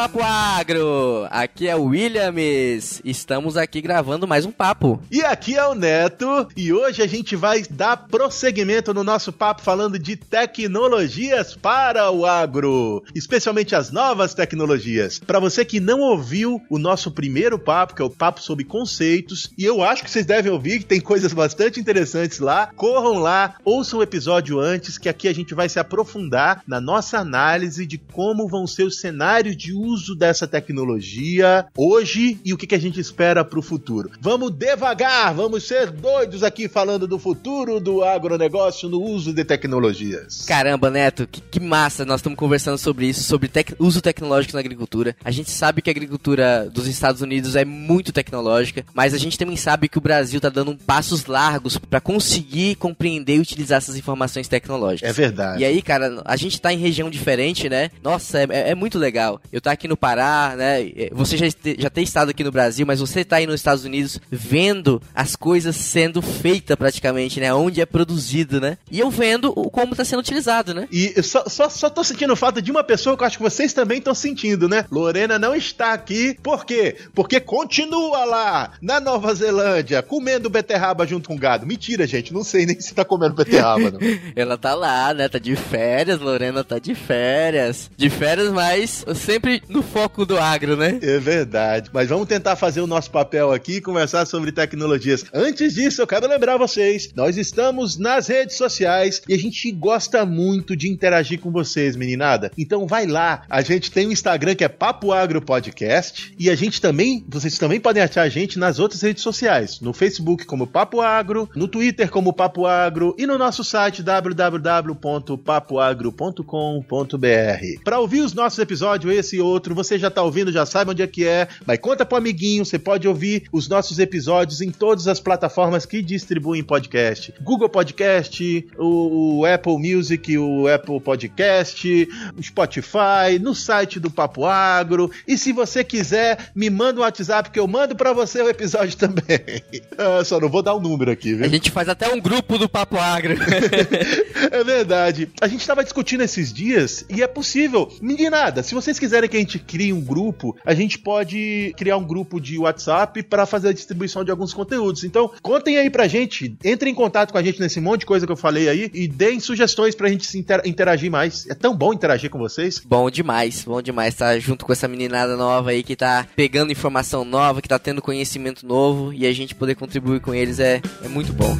Papo Agro! Aqui é o Williams. Estamos aqui gravando mais um papo. E aqui é o Neto, e hoje a gente vai dar prosseguimento no nosso papo falando de tecnologias para o agro, especialmente as novas tecnologias. Para você que não ouviu o nosso primeiro papo, que é o papo sobre conceitos, e eu acho que vocês devem ouvir, que tem coisas bastante interessantes lá, corram lá, ouçam o episódio antes, que aqui a gente vai se aprofundar na nossa análise de como vão ser os cenários de uso dessa tecnologia hoje e o que, que a gente espera para o futuro. Vamos devagar, vamos ser doidos aqui falando do futuro do agronegócio no uso de tecnologias. Caramba, Neto, que, que massa! Nós estamos conversando sobre isso, sobre tec uso tecnológico na agricultura. A gente sabe que a agricultura dos Estados Unidos é muito tecnológica, mas a gente também sabe que o Brasil está dando passos largos para conseguir compreender e utilizar essas informações tecnológicas. É verdade. E aí, cara, a gente está em região diferente, né? Nossa, é, é, é muito legal. Eu tá aqui no Pará, né? Você já, já tem estado aqui no Brasil, mas você tá aí nos Estados Unidos vendo as coisas sendo feitas praticamente, né? Onde é produzido, né? E eu vendo o como tá sendo utilizado, né? E só, só, só tô sentindo falta de uma pessoa que eu acho que vocês também estão sentindo, né? Lorena não está aqui. Por quê? Porque continua lá na Nova Zelândia comendo beterraba junto com gado. Mentira, gente. Não sei nem se tá comendo beterraba, não. Ela tá lá, né? Tá de férias, Lorena tá de férias. De férias, mas sempre no foco do agro, né? É verdade. Mas vamos tentar fazer o nosso papel aqui e conversar sobre tecnologias. Antes disso, eu quero lembrar vocês: nós estamos nas redes sociais e a gente gosta muito de interagir com vocês, meninada. Então vai lá. A gente tem um Instagram que é Papo Agro Podcast e a gente também, vocês também podem achar a gente nas outras redes sociais, no Facebook como Papo Agro, no Twitter como Papo Agro e no nosso site www.papoagro.com.br. Para ouvir os nossos episódios, esse e outro, você já tá ouvindo, já sabe onde é que é, mas conta pro amiguinho, você pode ouvir os nossos episódios em todas as plataformas que distribuem podcast. Google Podcast, o, o Apple Music, o Apple Podcast, o Spotify, no site do Papo Agro. E se você quiser, me manda um WhatsApp que eu mando para você o episódio também. Ah, só não vou dar o um número aqui, viu? A gente faz até um grupo do Papo Agro. é verdade. A gente tava discutindo esses dias e é possível. Meninada, se vocês quiserem que a gente crie um grupo, a gente pode criar um grupo de WhatsApp para fazer a distribuição de alguns conteúdos. Então, contem aí pra gente, entrem em contato com a gente nesse monte de coisa que eu falei aí e deem sugestões pra gente se inter interagir mais. É tão bom interagir com vocês. Bom demais, bom demais estar junto com essa meninada nova aí que tá pegando informação nova, que tá tendo conhecimento novo e a gente poder contribuir com eles é, é muito bom.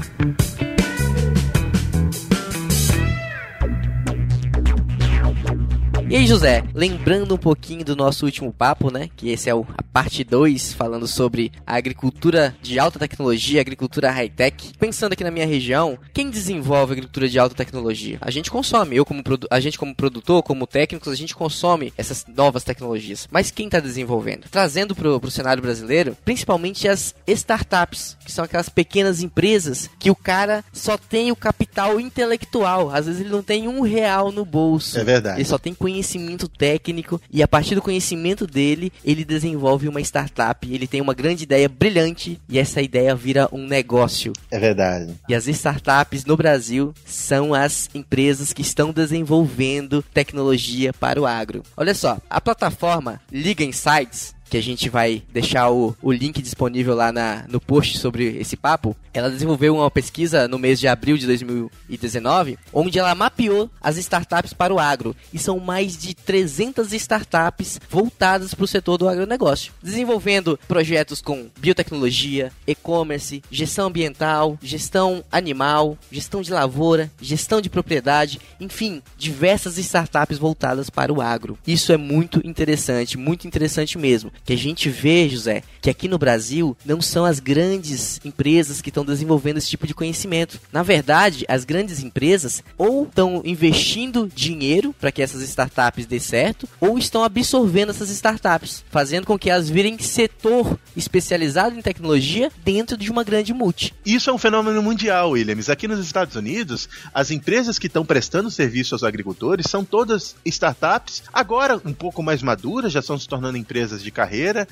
E aí, José, lembrando um pouquinho do nosso último papo, né? Que esse é o, a parte 2, falando sobre a agricultura de alta tecnologia, agricultura high-tech. Pensando aqui na minha região, quem desenvolve agricultura de alta tecnologia? A gente consome, eu como a gente como produtor, como técnicos, a gente consome essas novas tecnologias. Mas quem está desenvolvendo? Trazendo para o cenário brasileiro, principalmente as startups, que são aquelas pequenas empresas que o cara só tem o capital intelectual. Às vezes ele não tem um real no bolso. É verdade. Ele só tem conhecimento conhecimento técnico e a partir do conhecimento dele, ele desenvolve uma startup, ele tem uma grande ideia brilhante e essa ideia vira um negócio. É verdade. E as startups no Brasil são as empresas que estão desenvolvendo tecnologia para o agro. Olha só, a plataforma Liga Insights que a gente vai deixar o, o link disponível lá na, no post sobre esse papo, ela desenvolveu uma pesquisa no mês de abril de 2019, onde ela mapeou as startups para o agro. E são mais de 300 startups voltadas para o setor do agronegócio, desenvolvendo projetos com biotecnologia, e-commerce, gestão ambiental, gestão animal, gestão de lavoura, gestão de propriedade, enfim, diversas startups voltadas para o agro. Isso é muito interessante, muito interessante mesmo. Que a gente vê, José, que aqui no Brasil não são as grandes empresas que estão desenvolvendo esse tipo de conhecimento. Na verdade, as grandes empresas ou estão investindo dinheiro para que essas startups dê certo, ou estão absorvendo essas startups, fazendo com que elas virem setor especializado em tecnologia dentro de uma grande multi. Isso é um fenômeno mundial, Williams. Aqui nos Estados Unidos, as empresas que estão prestando serviço aos agricultores são todas startups, agora um pouco mais maduras, já estão se tornando empresas de carreira,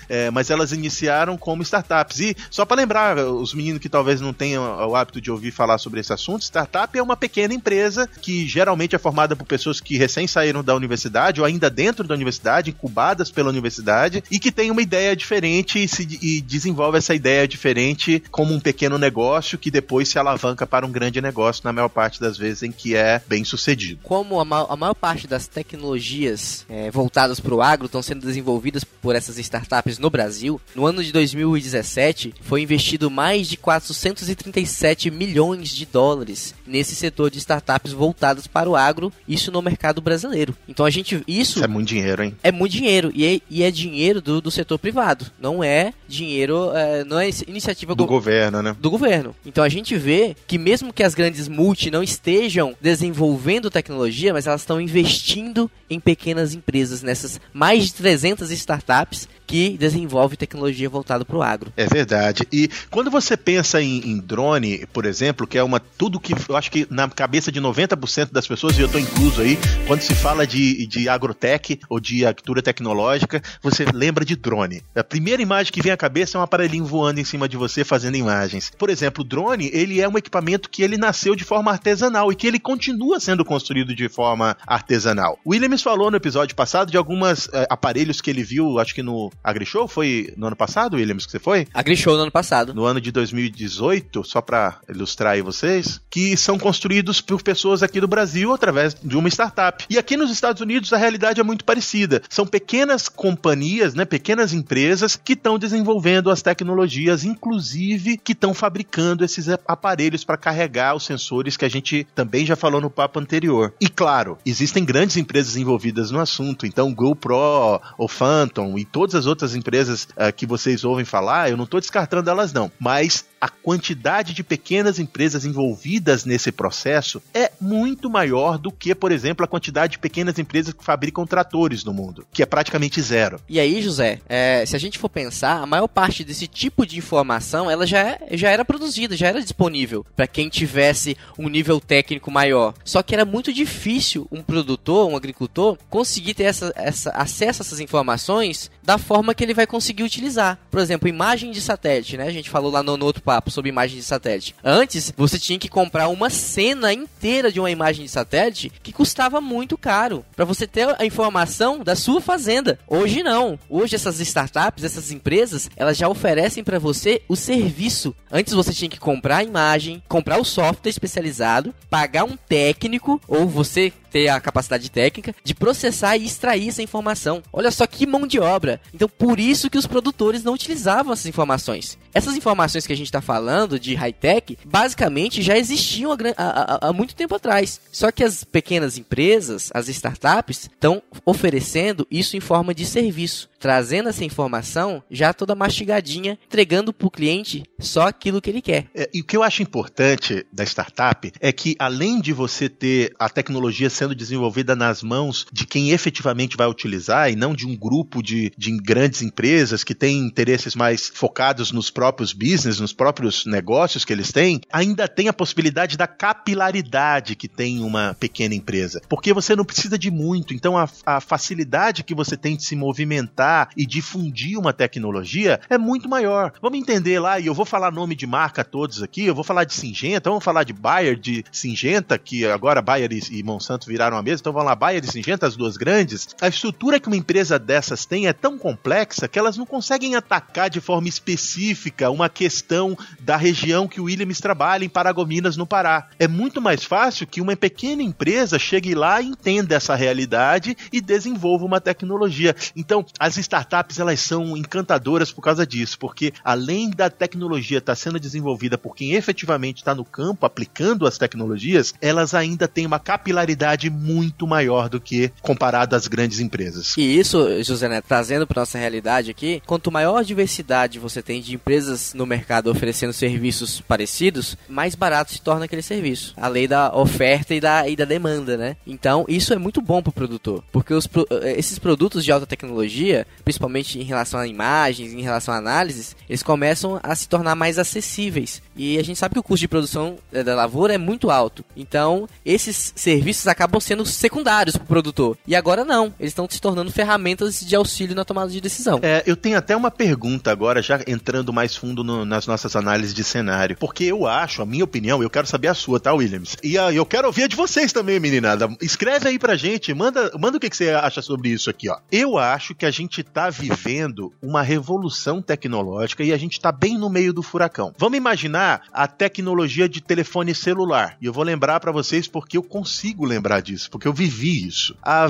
é, mas elas iniciaram como startups. E só para lembrar, os meninos que talvez não tenham o hábito de ouvir falar sobre esse assunto, startup é uma pequena empresa que geralmente é formada por pessoas que recém saíram da universidade ou ainda dentro da universidade, incubadas pela universidade e que tem uma ideia diferente e, se, e desenvolve essa ideia diferente como um pequeno negócio que depois se alavanca para um grande negócio na maior parte das vezes em que é bem sucedido. Como a, ma a maior parte das tecnologias é, voltadas para o agro estão sendo desenvolvidas por essas startups no Brasil, no ano de 2017 foi investido mais de 437 milhões de dólares nesse setor de startups voltadas para o agro, isso no mercado brasileiro. Então a gente. Isso, isso é muito dinheiro, hein? É muito dinheiro. E é, e é dinheiro do, do setor privado. Não é dinheiro. É, não é iniciativa do go governo, né? Do governo. Então a gente vê que mesmo que as grandes multi não estejam desenvolvendo tecnologia, mas elas estão investindo em pequenas empresas, nessas mais de 300 startups que desenvolve tecnologia voltada para o agro. É verdade. E quando você pensa em, em, drone, por exemplo, que é uma tudo que eu acho que na cabeça de 90% das pessoas, e eu estou incluso aí, quando se fala de, de agrotech ou de agricultura tecnológica, você lembra de drone. A primeira imagem que vem à cabeça é um aparelhinho voando em cima de você fazendo imagens. Por exemplo, o drone, ele é um equipamento que ele nasceu de forma artesanal e que ele continua sendo construído de forma artesanal. O Williams falou no episódio passado de alguns eh, aparelhos que ele viu, acho que no AgriShow foi no ano passado, Williams, que você foi? AgriShow no ano passado. No ano de 2018, só para ilustrar aí vocês, que são construídos por pessoas aqui do Brasil através de uma startup. E aqui nos Estados Unidos a realidade é muito parecida. São pequenas companhias, né, pequenas empresas que estão desenvolvendo as tecnologias, inclusive que estão fabricando esses aparelhos para carregar os sensores que a gente também já falou no papo anterior. E claro, existem grandes empresas envolvidas no assunto, então GoPro, o Phantom e todas as outras empresas uh, que vocês ouvem falar, eu não estou descartando elas não, mas a quantidade de pequenas empresas envolvidas nesse processo é muito maior do que, por exemplo, a quantidade de pequenas empresas que fabricam tratores no mundo, que é praticamente zero. E aí, José, é, se a gente for pensar, a maior parte desse tipo de informação ela já, é, já era produzida, já era disponível para quem tivesse um nível técnico maior. Só que era muito difícil um produtor, um agricultor, conseguir ter essa, essa, acesso a essas informações da forma que ele vai conseguir utilizar. Por exemplo, imagem de satélite, né? A gente falou lá no, no outro papo sobre imagem de satélite. Antes, você tinha que comprar uma cena inteira de uma imagem de satélite que custava muito caro para você ter a informação da sua fazenda. Hoje não. Hoje essas startups, essas empresas, elas já oferecem para você o serviço. Antes você tinha que comprar a imagem, comprar o software especializado, pagar um técnico ou você ter a capacidade técnica de processar e extrair essa informação. Olha só que mão de obra. Então, por isso que os produtores não utilizavam essas informações. Essas informações que a gente está falando de high-tech, basicamente já existiam há, muito tempo atrás. Só que as pequenas empresas, as startups, estão oferecendo isso em forma de serviço, trazendo essa informação já toda mastigadinha, entregando para o cliente só aquilo que ele quer. É, e o que eu acho importante da startup é que, além de você ter a tecnologia sendo desenvolvida nas mãos de quem efetivamente vai utilizar e não de um grupo de, de grandes empresas que têm interesses mais focados nos próprios business, nos próprios negócios que eles têm, ainda tem a possibilidade da capilaridade que tem uma pequena empresa. Porque você não precisa de muito, então a, a facilidade que você tem de se movimentar e difundir uma tecnologia é muito maior. Vamos entender lá, e eu vou falar nome de marca todos aqui, eu vou falar de Singenta, vamos falar de Bayer, de Singenta, que agora Bayer e, e Monsanto viraram a mesa, então vamos lá, Bayer e Singenta, as duas grandes. A estrutura que uma empresa dessas tem é tão complexa que elas não conseguem atacar de forma específica específica, uma questão da região que o Williams trabalha, em Paragominas, no Pará. É muito mais fácil que uma pequena empresa chegue lá, entenda essa realidade e desenvolva uma tecnologia. Então, as startups elas são encantadoras por causa disso, porque além da tecnologia estar tá sendo desenvolvida por quem efetivamente está no campo aplicando as tecnologias, elas ainda têm uma capilaridade muito maior do que comparado às grandes empresas. E isso, José Neto, trazendo para nossa realidade aqui, quanto maior diversidade você tem de empresas no mercado oferecendo serviços parecidos, mais barato se torna aquele serviço. A lei da oferta e da, e da demanda, né? Então, isso é muito bom para o produtor, porque os, esses produtos de alta tecnologia, principalmente em relação a imagens, em relação a análises, eles começam a se tornar mais acessíveis. E a gente sabe que o custo de produção eh, da lavoura é muito alto. Então, esses serviços acabam sendo secundários para o produtor. E agora não, eles estão se tornando ferramentas de auxílio na tomada de decisão. É, eu tenho até uma pergunta agora, já entrando mais fundo no, nas nossas análises de cenário. Porque eu acho, a minha opinião, eu quero saber a sua, tá, Williams? E uh, eu quero ouvir a de vocês também, meninada. Escreve aí pra gente, manda, manda o que, que você acha sobre isso aqui, ó. Eu acho que a gente tá vivendo uma revolução tecnológica e a gente tá bem no meio do furacão. Vamos imaginar a tecnologia de telefone celular. E eu vou lembrar para vocês porque eu consigo lembrar disso, porque eu vivi isso. Há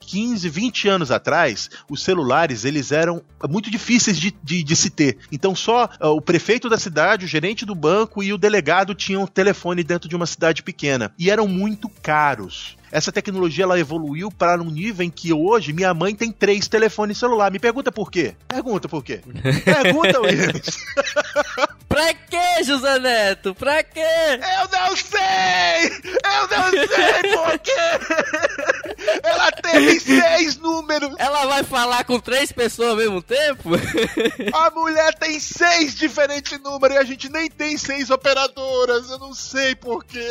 15, 20 anos atrás, os celulares eles eram muito difíceis de, de, de se ter. Então só uh, o prefeito da cidade, o gerente do banco e o delegado tinham telefone dentro de uma cidade pequena. E eram muito caros essa tecnologia ela evoluiu para um nível em que hoje minha mãe tem três telefones celular. Me pergunta por quê? Pergunta por quê? Pergunta, Williams. pra quê, José Neto? Pra quê? Eu não sei! Eu não sei por quê! Ela teve seis números! Ela vai falar com três pessoas ao mesmo tempo? A mulher tem seis diferentes números e a gente nem tem seis operadoras. Eu não sei por quê.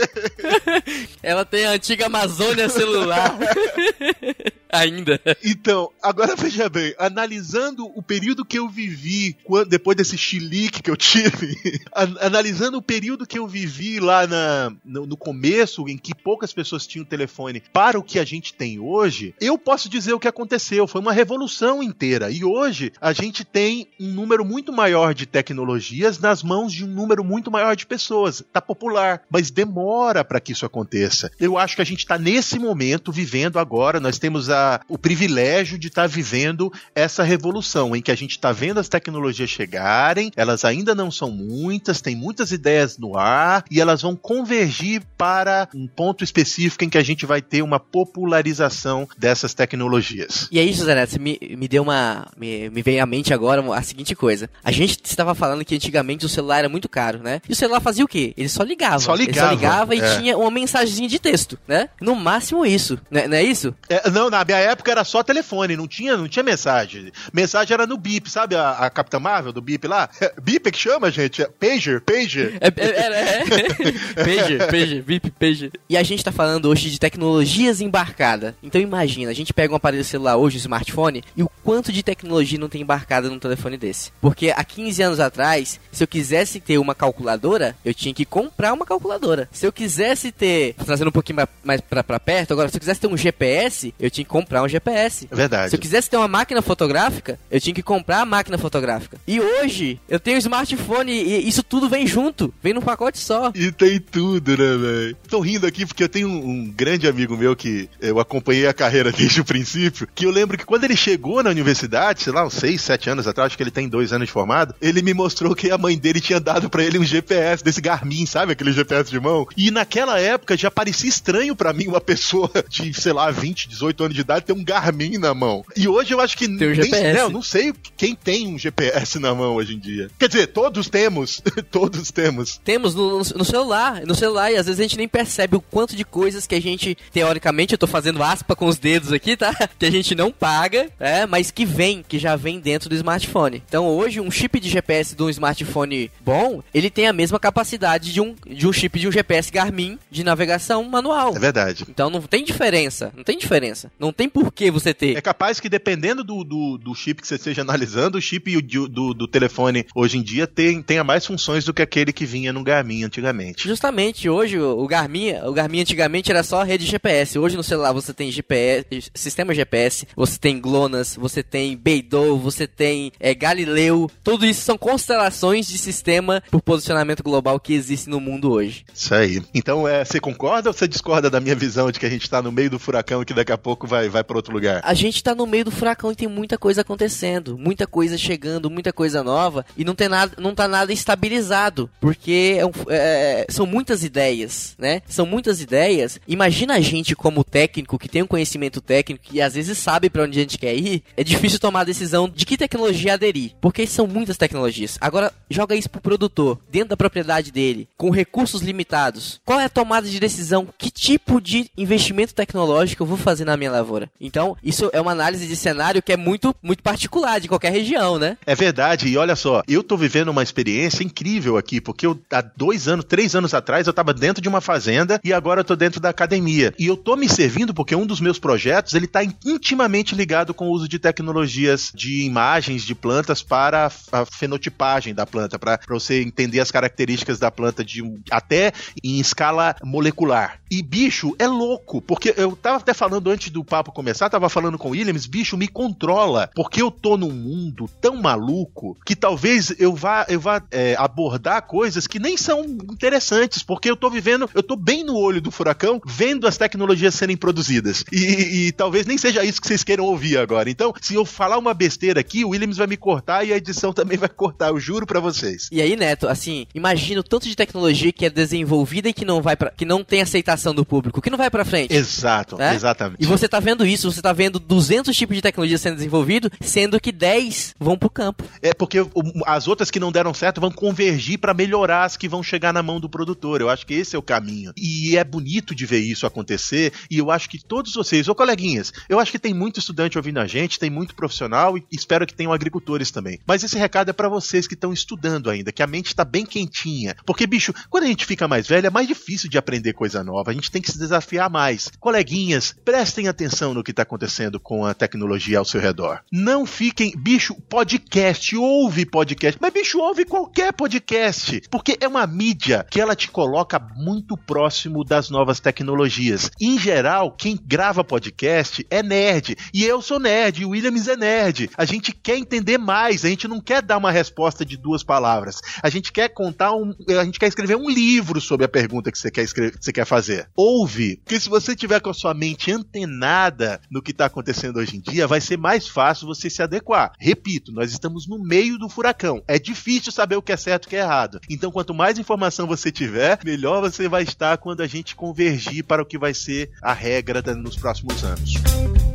Ela tem a antiga Amazônia celular. Ainda. Então, agora veja bem, analisando o período que eu vivi depois desse chilique que eu tive, analisando o período que eu vivi lá na, no, no, começo, em que poucas pessoas tinham telefone, para o que a gente tem hoje, eu posso dizer o que aconteceu. Foi uma revolução inteira. E hoje a gente tem um número muito maior de tecnologias nas mãos de um número muito maior de pessoas. Tá popular, mas demora para que isso aconteça. Eu acho que a gente está nesse momento vivendo agora, nós temos a, o privilégio de estar tá vivendo essa revolução em que a gente está vendo as tecnologias chegarem, elas ainda não são muitas, tem muitas ideias no ar e elas vão convergir para um ponto específico em que a gente vai ter uma popularização dessas tecnologias. E aí, José Neto, me, me deu uma. Me, me veio à mente agora a seguinte coisa. A gente estava falando que antigamente o celular era muito caro, né? E o celular fazia o quê? Ele só ligava. Só ligava. Ele só ligava é. e tinha uma mensagenzinha de texto, né? No máximo isso, né? não é isso? É, não, na minha época era só telefone, não tinha, não tinha mensagem. Mensagem era no bip, sabe a, a Capitã Marvel do bip lá? É, bip é que chama, gente? É pager, pager. É, é, é, é. pager, pager, bip, pager. E a gente tá falando hoje de tecnologias embarcadas. Então imagina, a gente pega um aparelho celular hoje, um smartphone, e o quanto de tecnologia não tem embarcada num telefone desse. Porque há 15 anos atrás, se eu quisesse ter uma calculadora, eu tinha que comprar uma calculadora. Se eu quisesse ter, trazendo um pouquinho mais pra, pra perto, agora, se eu quisesse ter um GPS, eu tinha que comprar um GPS. É verdade. Se eu quisesse ter uma máquina fotográfica, eu tinha que comprar a máquina fotográfica. E hoje, eu tenho um smartphone e isso tudo vem junto, vem num pacote só. E tem tudo, né, velho? Tô rindo aqui porque eu tenho um, um grande amigo meu que eu acompanhei a carreira desde o princípio, que eu lembro que quando ele chegou na universidade, sei lá, uns 6, 7 anos atrás, acho que ele tem dois anos de formado, ele me mostrou que a mãe dele tinha dado para ele um GPS desse Garmin, sabe? Aquele GPS de mão. E naquela época já parecia estranho para mim uma pessoa de, sei lá, 20, 18 anos de idade ter um Garmin na mão. E hoje eu acho que tem um GPS. Não, não sei quem tem um GPS na mão hoje em dia. Quer dizer, todos temos. todos temos. Temos no, no, celular. No celular, e às vezes a gente nem percebe o quanto de coisas que a gente, teoricamente, eu tô fazendo aspa com os dedos aqui, tá? Que a gente não paga, é, mas que vem, que já vem dentro do smartphone. Então hoje, um chip de GPS de um smartphone bom, ele tem a mesma capacidade de um, de um chip de um GPS Garmin de navegação manual. É verdade. Então não tem diferença. Não tem diferença. Não tem tem por que você ter. É capaz que dependendo do, do, do chip que você esteja analisando, o chip do, do, do, telefone hoje em dia tem, tenha mais funções do que aquele que vinha no Garmin antigamente. Justamente, hoje o Garmin, o Garmin antigamente era só rede GPS. Hoje no celular você tem GPS, sistema GPS, você tem GLONASS, você tem Beidou, você tem é, Galileu. Tudo isso são constelações de sistema por posicionamento global que existe no mundo hoje. Isso aí. Então, é, você concorda ou você discorda da minha visão de que a gente está no meio do furacão e que daqui a pouco vai, vai para outro lugar? A gente está no meio do furacão e tem muita coisa acontecendo, muita coisa chegando, muita coisa nova e não tem nada, não tá nada estabilizado, porque é um, é, são muitas ideias, né? São muitas ideias. Imagina a gente como técnico que tem um conhecimento técnico e às vezes sabe para onde a gente quer ir, é difícil tomar a decisão de que tecnologia aderir, porque são muitas tecnologias. Agora joga isso pro produtor, dentro da propriedade dele, com recursos limitados. Qual é a tomada de decisão? Que tipo de investimento tecnológico eu vou fazer na minha lavoura? Então, isso é uma análise de cenário que é muito muito particular de qualquer região, né? É verdade. E olha só, eu tô vivendo uma experiência incrível aqui, porque eu, há dois anos, três anos atrás, eu tava dentro de uma fazenda e agora eu tô dentro da academia. E eu tô me servindo porque um dos meus projetos, ele tá intimamente ligado com o uso de tecnologias de imagens de plantas para a fenotipagem da planta, para você entender as características da planta de até em escala molecular. E bicho, é louco, porque eu tava até falando antes do papo começar, tava falando com o Williams, bicho, me controla, porque eu tô num mundo tão maluco que talvez eu vá, eu vá é, abordar coisas que nem são interessantes, porque eu tô vivendo, eu tô bem no olho do furacão, vendo as tecnologias serem produzidas. E, e talvez nem seja isso que vocês queiram ouvir agora. Então, se eu falar uma besteira aqui, o Williams vai me cortar e a edição também vai cortar, eu juro para vocês. E aí, Neto, assim, imagina o tanto de tecnologia que é desenvolvida e que não vai para que não tem aceitação do público, que não vai para frente. Exato, né? exatamente. E você tá vendo isso, você tá vendo 200 tipos de tecnologia sendo desenvolvido, sendo que 10 vão pro campo. É porque as outras que não deram certo vão convergir para melhorar as que vão chegar na mão do produtor. Eu acho que esse é o caminho. E é bonito de ver isso acontecer, e eu acho que todos vocês, ô coleguinhas, eu acho que tem muito estudante ouvindo a gente, tem muito profissional e espero que tenham agricultores também. Mas esse recado é para vocês que estão estudando ainda, que a mente está bem quentinha. Porque, bicho, quando a gente fica mais velho, é mais difícil de aprender coisa nova. A gente tem que se desafiar mais. Coleguinhas, prestem atenção no que está acontecendo com a tecnologia ao seu redor. Não fiquem. Bicho, podcast, ouve podcast. Mas, bicho, ouve qualquer podcast. Porque é uma mídia que ela te coloca muito próximo das novas tecnologias. Em geral, quem grava podcast é nerd. E eu sou nerd, e o Williams é nerd. A gente quer entender mais, a gente não quer dar uma resposta de duas palavras. A gente quer contar um. A gente quer escrever um livro sobre a pergunta que você quer, escrever, que você quer fazer. Ouve. Porque se você tiver com a sua mente antenada no que está acontecendo hoje em dia, vai ser mais fácil você se adequar. Repito, nós estamos no meio do furacão. É difícil saber o que é certo e o que é errado. Então, quanto mais informação você tiver, melhor você vai estar quando a gente convergir para o que vai ser a regra nos próximos anos.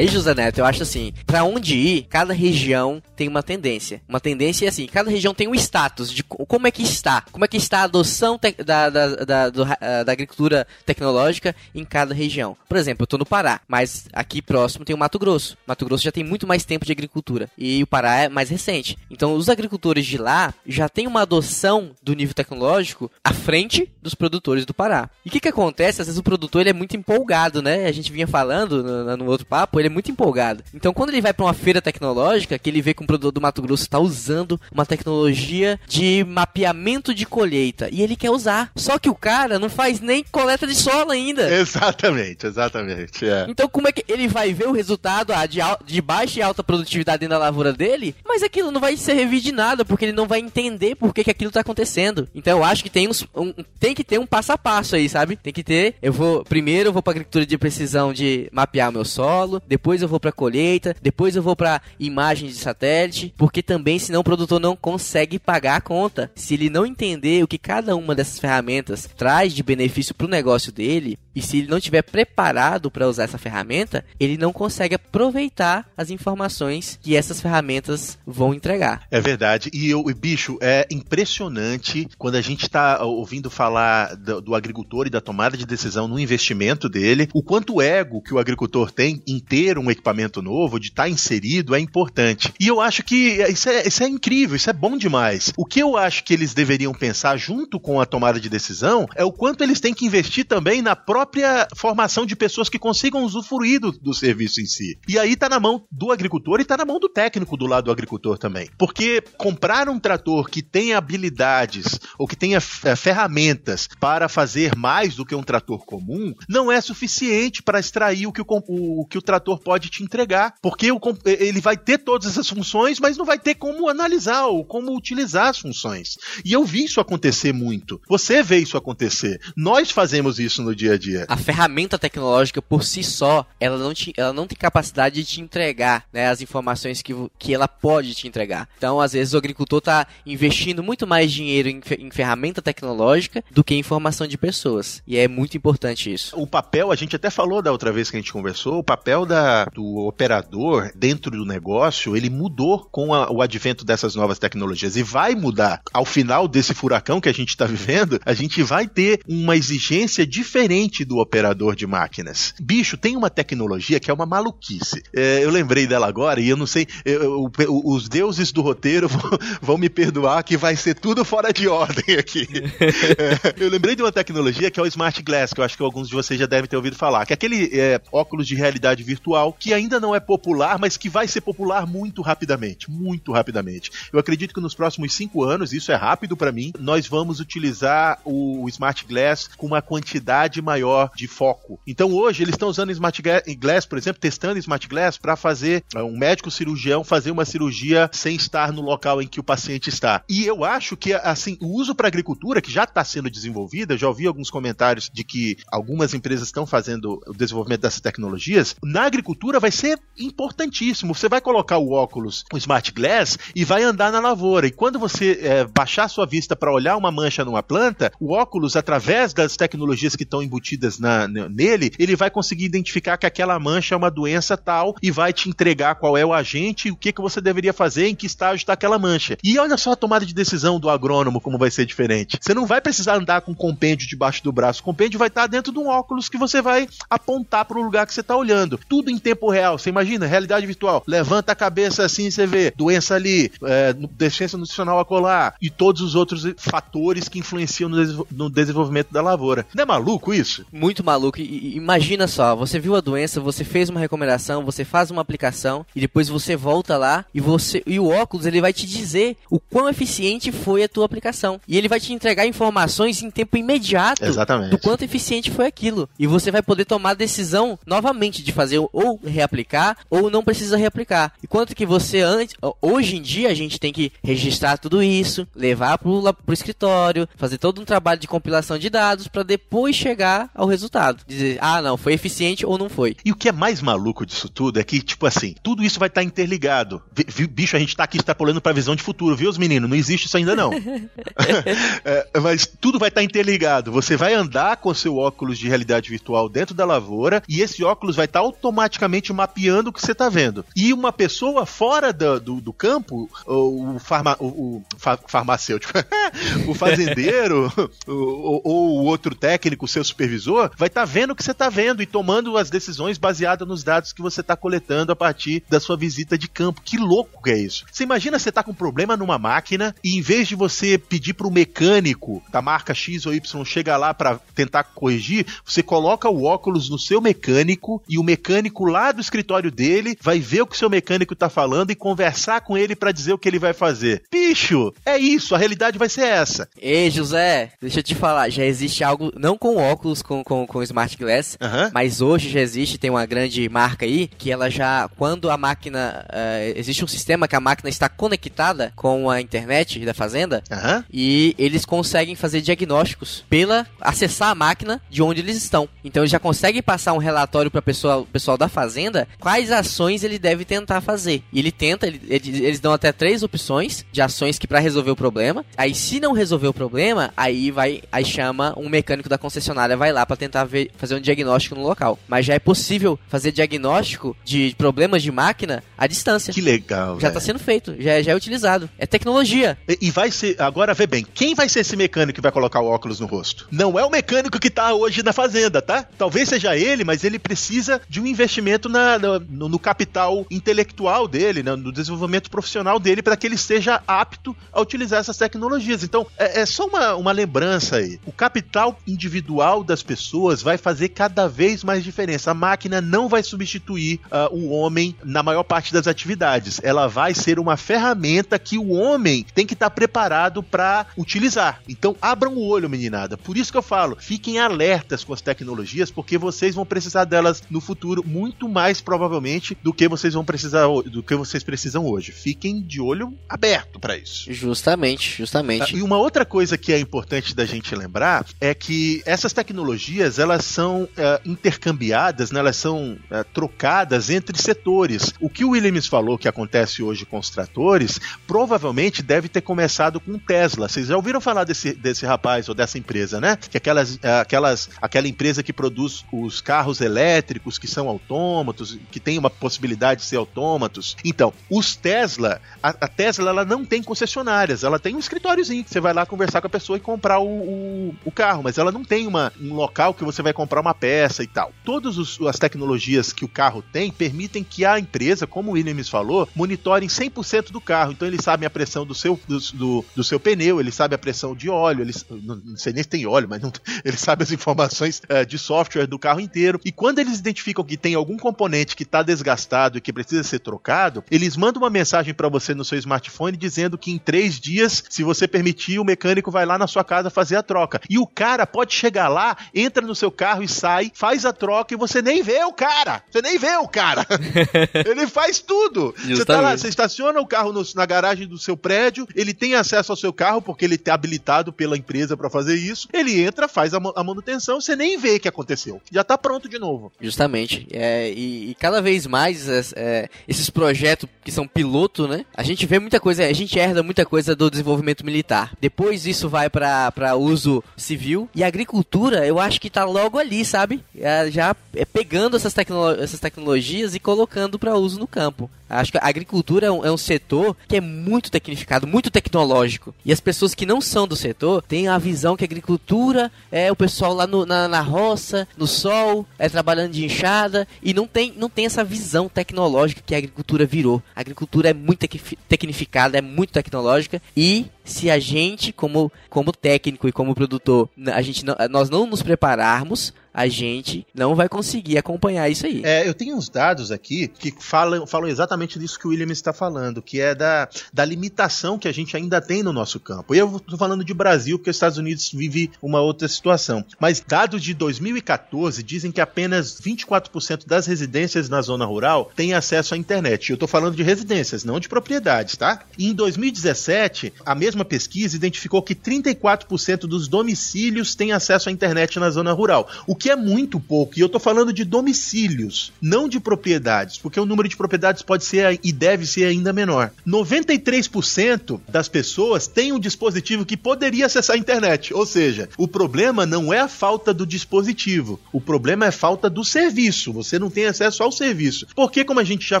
Aí, José Neto, eu acho assim, para onde ir, cada região tem uma tendência. Uma tendência é assim, cada região tem um status de como é que está, como é que está a adoção da, da, da, do, ah, da, agricultura tecnológica em cada região. Por exemplo, eu tô no Pará, mas aqui próximo tem o Mato Grosso. Mato Grosso já tem muito mais tempo de agricultura e o Pará é mais recente. Então, os agricultores de lá já têm uma adoção do nível tecnológico à frente dos produtores do Pará. E o que que acontece? Às vezes o produtor ele é muito empolgado, né? A gente vinha falando no, no outro papo, ele é muito empolgado. Então, quando ele vai para uma feira tecnológica, que ele vê que um produtor do Mato Grosso está usando uma tecnologia de mapeamento de colheita e ele quer usar. Só que o cara não faz nem coleta de solo ainda. Exatamente, exatamente. É. Então, como é que ele vai ver o resultado ah, de, de baixa e alta produtividade dentro da lavoura dele? Mas aquilo não vai servir de nada, porque ele não vai entender por que, que aquilo está acontecendo. Então, eu acho que tem, uns, um, tem que ter um passo a passo aí, sabe? Tem que ter. Eu vou. Primeiro, eu vou para agricultura de precisão de mapear meu solo depois eu vou para colheita, depois eu vou para imagem de satélite, porque também senão o produtor não consegue pagar a conta. Se ele não entender o que cada uma dessas ferramentas traz de benefício para o negócio dele, e se ele não estiver preparado para usar essa ferramenta, ele não consegue aproveitar as informações que essas ferramentas vão entregar. É verdade. E eu, bicho, é impressionante quando a gente está ouvindo falar do, do, agricultor e da tomada de decisão no investimento dele, o quanto ego que o agricultor tem em ter um equipamento novo, de estar tá inserido, é importante. E eu acho que isso é, isso é incrível, isso é bom demais. O que eu acho que eles deveriam pensar junto com a tomada de decisão é o quanto eles têm que investir também na própria própria formação de pessoas que consigam usufruir do, do serviço em si. E aí tá na mão do agricultor e tá na mão do técnico do lado do agricultor também. Porque comprar um trator que tenha habilidades ou que tenha é, ferramentas para fazer mais do que um trator comum não é suficiente para extrair o que o, o, o, que o trator pode te entregar. Porque o, ele vai ter todas essas funções, mas não vai ter como analisar ou como utilizar as funções. E eu vi isso acontecer muito. Você vê isso acontecer. Nós fazemos isso no dia a dia. A ferramenta tecnológica por si só, ela não, te, ela não tem capacidade de te entregar né, as informações que, que ela pode te entregar. Então, às vezes, o agricultor está investindo muito mais dinheiro em, em ferramenta tecnológica do que em formação de pessoas. E é muito importante isso. O papel, a gente até falou da outra vez que a gente conversou, o papel da, do operador dentro do negócio, ele mudou com a, o advento dessas novas tecnologias e vai mudar. Ao final desse furacão que a gente está vivendo, a gente vai ter uma exigência diferente do operador de máquinas. Bicho, tem uma tecnologia que é uma maluquice. É, eu lembrei dela agora e eu não sei, eu, eu, os deuses do roteiro vão, vão, me perdoar que vai ser tudo fora de ordem aqui. é, eu lembrei de uma tecnologia que é o Smart Glass, que eu acho que alguns de vocês já devem ter ouvido falar, que é aquele é, óculos de realidade virtual que ainda não é popular, mas que vai ser popular muito rapidamente, muito rapidamente. Eu acredito que nos próximos cinco anos, isso é rápido para mim, nós vamos utilizar o Smart Glass com uma quantidade maior de foco. Então hoje eles estão usando Smart Glass, por exemplo, testando Smart Glass para fazer é, um médico cirurgião fazer uma cirurgia sem estar no local em que o paciente está. E eu acho que assim, o uso para agricultura que já está sendo desenvolvida, já ouvi alguns comentários de que algumas empresas estão fazendo o desenvolvimento dessas tecnologias, na agricultura vai ser importantíssimo. Você vai colocar o óculos, o Smart Glass e vai andar na lavoura. E quando você é, baixar sua vista para olhar uma mancha numa planta, o óculos, através das tecnologias que estão embutidas na, nele, ele vai conseguir identificar que aquela mancha é uma doença tal e vai te entregar qual é o agente e o que, que você deveria fazer, em que estágio está aquela mancha. E olha só a tomada de decisão do agrônomo, como vai ser diferente. Você não vai precisar andar com um compêndio debaixo do braço. O compêndio vai estar dentro de um óculos que você vai apontar para o lugar que você está olhando. Tudo em tempo real. Você imagina, realidade virtual. Levanta a cabeça assim e você vê doença ali, é, deficiência nutricional acolá e todos os outros fatores que influenciam no, no desenvolvimento da lavoura. Não é maluco isso? Muito maluco. E, imagina só, você viu a doença, você fez uma recomendação, você faz uma aplicação e depois você volta lá e você e o óculos ele vai te dizer o quão eficiente foi a tua aplicação. E ele vai te entregar informações em tempo imediato Exatamente. do quanto eficiente foi aquilo. E você vai poder tomar a decisão novamente de fazer ou reaplicar ou não precisa reaplicar. E quanto que você antes, hoje em dia a gente tem que registrar tudo isso, levar pro, pro escritório, fazer todo um trabalho de compilação de dados para depois chegar ao resultado. Dizer, ah, não, foi eficiente ou não foi. E o que é mais maluco disso tudo é que, tipo assim, tudo isso vai estar tá interligado. Bicho, a gente tá aqui extrapolando pra visão de futuro, viu, os meninos? Não existe isso ainda não. é, mas tudo vai estar tá interligado. Você vai andar com seu óculos de realidade virtual dentro da lavoura e esse óculos vai estar tá automaticamente mapeando o que você está vendo. E uma pessoa fora do, do, do campo, o, farma, o, o fa, farmacêutico, o fazendeiro ou, o outro técnico, seu supervisor, vai estar tá vendo o que você está vendo e tomando as decisões baseadas nos dados que você está coletando a partir da sua visita de campo. Que louco que é isso? Você imagina você tá com um problema numa máquina e em vez de você pedir para o mecânico da marca X ou Y chegar lá para tentar corrigir, você coloca o óculos no seu mecânico e o mecânico lá do escritório dele vai ver o que o seu mecânico tá falando e conversar com ele para dizer o que ele vai fazer. Bicho, é isso, a realidade vai ser essa. Ei, José, deixa eu te falar, já existe algo, não com óculos, com, com, com Smart Glass, uhum. mas hoje já existe, tem uma grande marca aí, que ela já, quando a máquina, uh, existe um sistema que a máquina está conectada com a internet da fazenda, uhum. e eles conseguem fazer diagnósticos pela, acessar a máquina de onde eles estão. Então eles já conseguem passar um relatório para pessoal, pessoal da fazenda quais ações ele deve tentar fazer. E ele tenta, ele, eles dão até três opções de ações que para resolver o problema. Aí se não resolver o problema, aí vai, aí chama um mecânico da concessionária vai lá para tentar ver, fazer um diagnóstico no local. Mas já é possível fazer diagnóstico de problemas de máquina à distância. Que legal. Já está sendo feito, já, já é utilizado. É tecnologia. E, e, vai ser, agora vê bem, quem vai ser esse mecânico que vai colocar o óculos no rosto? Não é o mecânico que tá hoje na fazenda, tá? Talvez seja ele, mas ele precisa de um investimento na, no, no, capital intelectual dele, né, no desenvolvimento profissional dele, para que ele seja apto a utilizar essas tecnologias. Então, é, é só uma, uma lembrança aí. O capital individual das, pessoas vai fazer cada vez mais diferença. A máquina não vai substituir uh, o homem na maior parte das atividades. Ela vai ser uma ferramenta que o homem tem que estar preparado para utilizar. Então, abram o olho, meninada. Por isso que eu falo, fiquem alertas com as tecnologias, porque vocês vão precisar delas no futuro muito mais provavelmente do que vocês vão precisar do que vocês precisam hoje. Fiquem de olho aberto para isso. Justamente, justamente. E uma outra coisa que é importante da gente lembrar é que essas tecnologias elas são é, intercambiadas, né, elas são é, trocadas entre setores. O que o Williams falou que acontece hoje com os tratores provavelmente deve ter começado com Tesla. Vocês já ouviram falar desse, desse rapaz ou dessa empresa, né? Que aquelas, é, aquelas, aquela empresa que produz os carros elétricos que são autômatos, que tem uma possibilidade de ser autômatos. Então, os Tesla, a, a Tesla ela não tem concessionárias, ela tem um escritóriozinho que você vai lá conversar com a pessoa e comprar o, o, o carro, mas ela não tem uma, um local que você vai comprar uma peça e tal. Todas as tecnologias que o carro tem permitem que a empresa, como o Williams falou, monitorem 100% do carro. Então eles sabem a pressão do seu, do, do, do seu pneu, eles sabem a pressão de óleo, eles, não, não sei nem se tem óleo, mas eles sabem as informações uh, de software do carro inteiro. E quando eles identificam que tem algum componente que está desgastado e que precisa ser trocado, eles mandam uma mensagem para você no seu smartphone dizendo que em três dias, se você permitir, o mecânico vai lá na sua casa fazer a troca. E o cara pode chegar lá, entra no seu carro e sai, faz a troca e você nem vê o cara. Você nem vê o cara. ele faz tudo. Você tá lá, você estaciona o carro no, na garagem do seu prédio, ele tem acesso ao seu carro porque ele está habilitado pela empresa para fazer isso. Ele entra, faz a, a, manutenção, você nem vê o que aconteceu. Já tá pronto de novo. Justamente. É, e, e, cada vez mais é, é, esses projetos que são piloto, né? A gente vê muita coisa, a gente herda muita coisa do desenvolvimento militar. Depois isso vai para uso civil e a agricultura, eu acho que tá logo ali, sabe? É, já é pegando essas, tecno essas tecnologias e colocando para uso no campo. Acho que a agricultura é um, é um, setor que é muito tecnificado, muito tecnológico. E as pessoas que não são do setor têm a visão que a agricultura é o pessoal lá no, na, na roça, no sol, é trabalhando de enxada e não tem, não tem essa visão tecnológica que a agricultura virou. A agricultura é muito tecnificada, é muito tecnológica e se a gente, como, como técnico e como produtor, a gente não, nós não nos prepararmos, a gente não vai conseguir acompanhar isso aí. É, eu tenho uns dados aqui que falam, falam exatamente disso que o William está falando, que é da, da limitação que a gente ainda tem no nosso campo. E eu estou falando de Brasil, porque os Estados Unidos vive uma outra situação. Mas dados de 2014 dizem que apenas 24% das residências na zona rural têm acesso à internet. Eu estou falando de residências, não de propriedades, tá? E em 2017, a mesma pesquisa identificou que 34% dos domicílios têm acesso à internet na zona rural. O que é muito pouco. E eu tô falando de domicílios, não de propriedades, porque o número de propriedades pode ser e deve ser ainda menor. 93% das pessoas têm um dispositivo que poderia acessar a internet. Ou seja, o problema não é a falta do dispositivo, o problema é a falta do serviço. Você não tem acesso ao serviço. Porque, como a gente já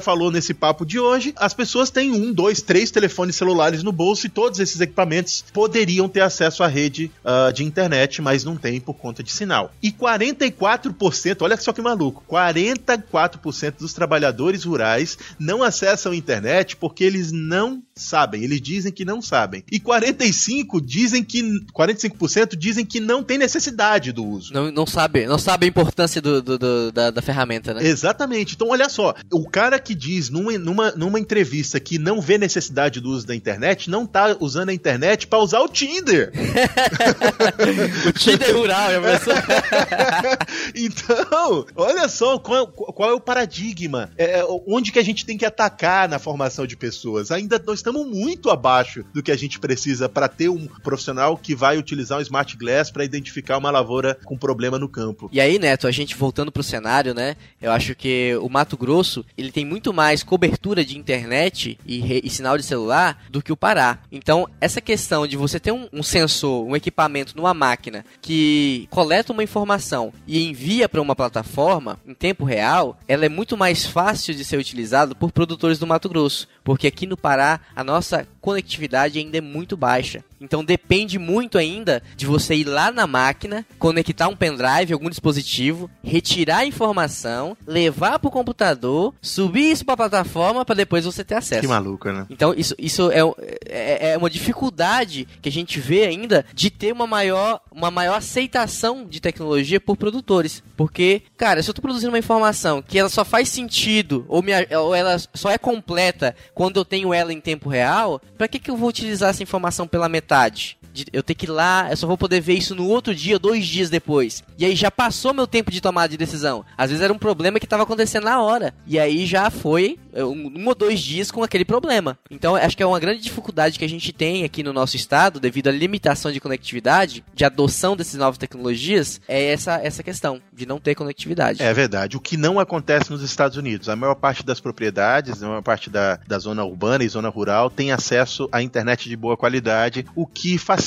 falou nesse papo de hoje, as pessoas têm um, dois, três telefones celulares no bolso e todos esses equipamentos poderiam ter acesso à rede uh, de internet, mas não tem por conta de sinal. E 40 44%, olha só que maluco, 44% dos trabalhadores rurais não acessam a internet porque eles não sabem, eles dizem que não sabem. E 45 dizem que 45% dizem que não tem necessidade do uso. Não, não sabe, não sabe a importância do, do, do da, da, ferramenta, né? Exatamente. Então olha só, o cara que diz numa, numa, numa entrevista que não vê necessidade do uso da internet, não tá usando a internet para usar o Tinder. o Tinder rural, é então, olha só qual, qual é o paradigma, é, onde que a gente tem que atacar na formação de pessoas. Ainda nós estamos muito abaixo do que a gente precisa para ter um profissional que vai utilizar um smart glass para identificar uma lavoura com problema no campo. E aí, Neto, a gente voltando pro cenário, né? Eu acho que o Mato Grosso ele tem muito mais cobertura de internet e, e sinal de celular do que o Pará. Então, essa questão de você ter um, um sensor, um equipamento numa máquina que coleta uma informação e envia para uma plataforma em tempo real, ela é muito mais fácil de ser utilizada por produtores do Mato Grosso. Porque aqui no Pará a nossa conectividade ainda é muito baixa. Então depende muito ainda de você ir lá na máquina, conectar um pendrive, algum dispositivo, retirar a informação, levar para o computador, subir isso para a plataforma para depois você ter acesso. Que maluco, né? Então isso, isso é, é, é, uma dificuldade que a gente vê ainda de ter uma maior, uma maior aceitação de tecnologia por produtores. Porque, cara, se eu estou produzindo uma informação que ela só faz sentido ou, me, ou ela só é completa quando eu tenho ela em tempo real, para que, que eu vou utilizar essa informação pela metade? De eu ter que ir lá, eu só vou poder ver isso no outro dia, dois dias depois. E aí já passou meu tempo de tomada de decisão. Às vezes era um problema que estava acontecendo na hora. E aí já foi um, um, ou dois dias com aquele problema. Então acho que é uma grande dificuldade que a gente tem aqui no nosso estado, devido à limitação de conectividade, de adoção dessas novas tecnologias, é essa, essa questão de não ter conectividade. É verdade. O que não acontece nos Estados Unidos, a maior parte das propriedades, a maior parte da, da zona urbana e zona rural tem acesso à internet de boa qualidade, o que facilita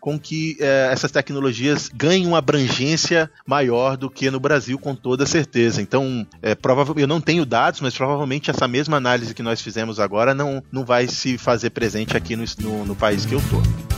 com que é, essas tecnologias ganhem uma abrangência maior do que no Brasil, com toda certeza. Então, é, provavelmente, eu não tenho dados, mas provavelmente essa mesma análise que nós fizemos agora não, não vai se fazer presente aqui no, no, no país que eu tô.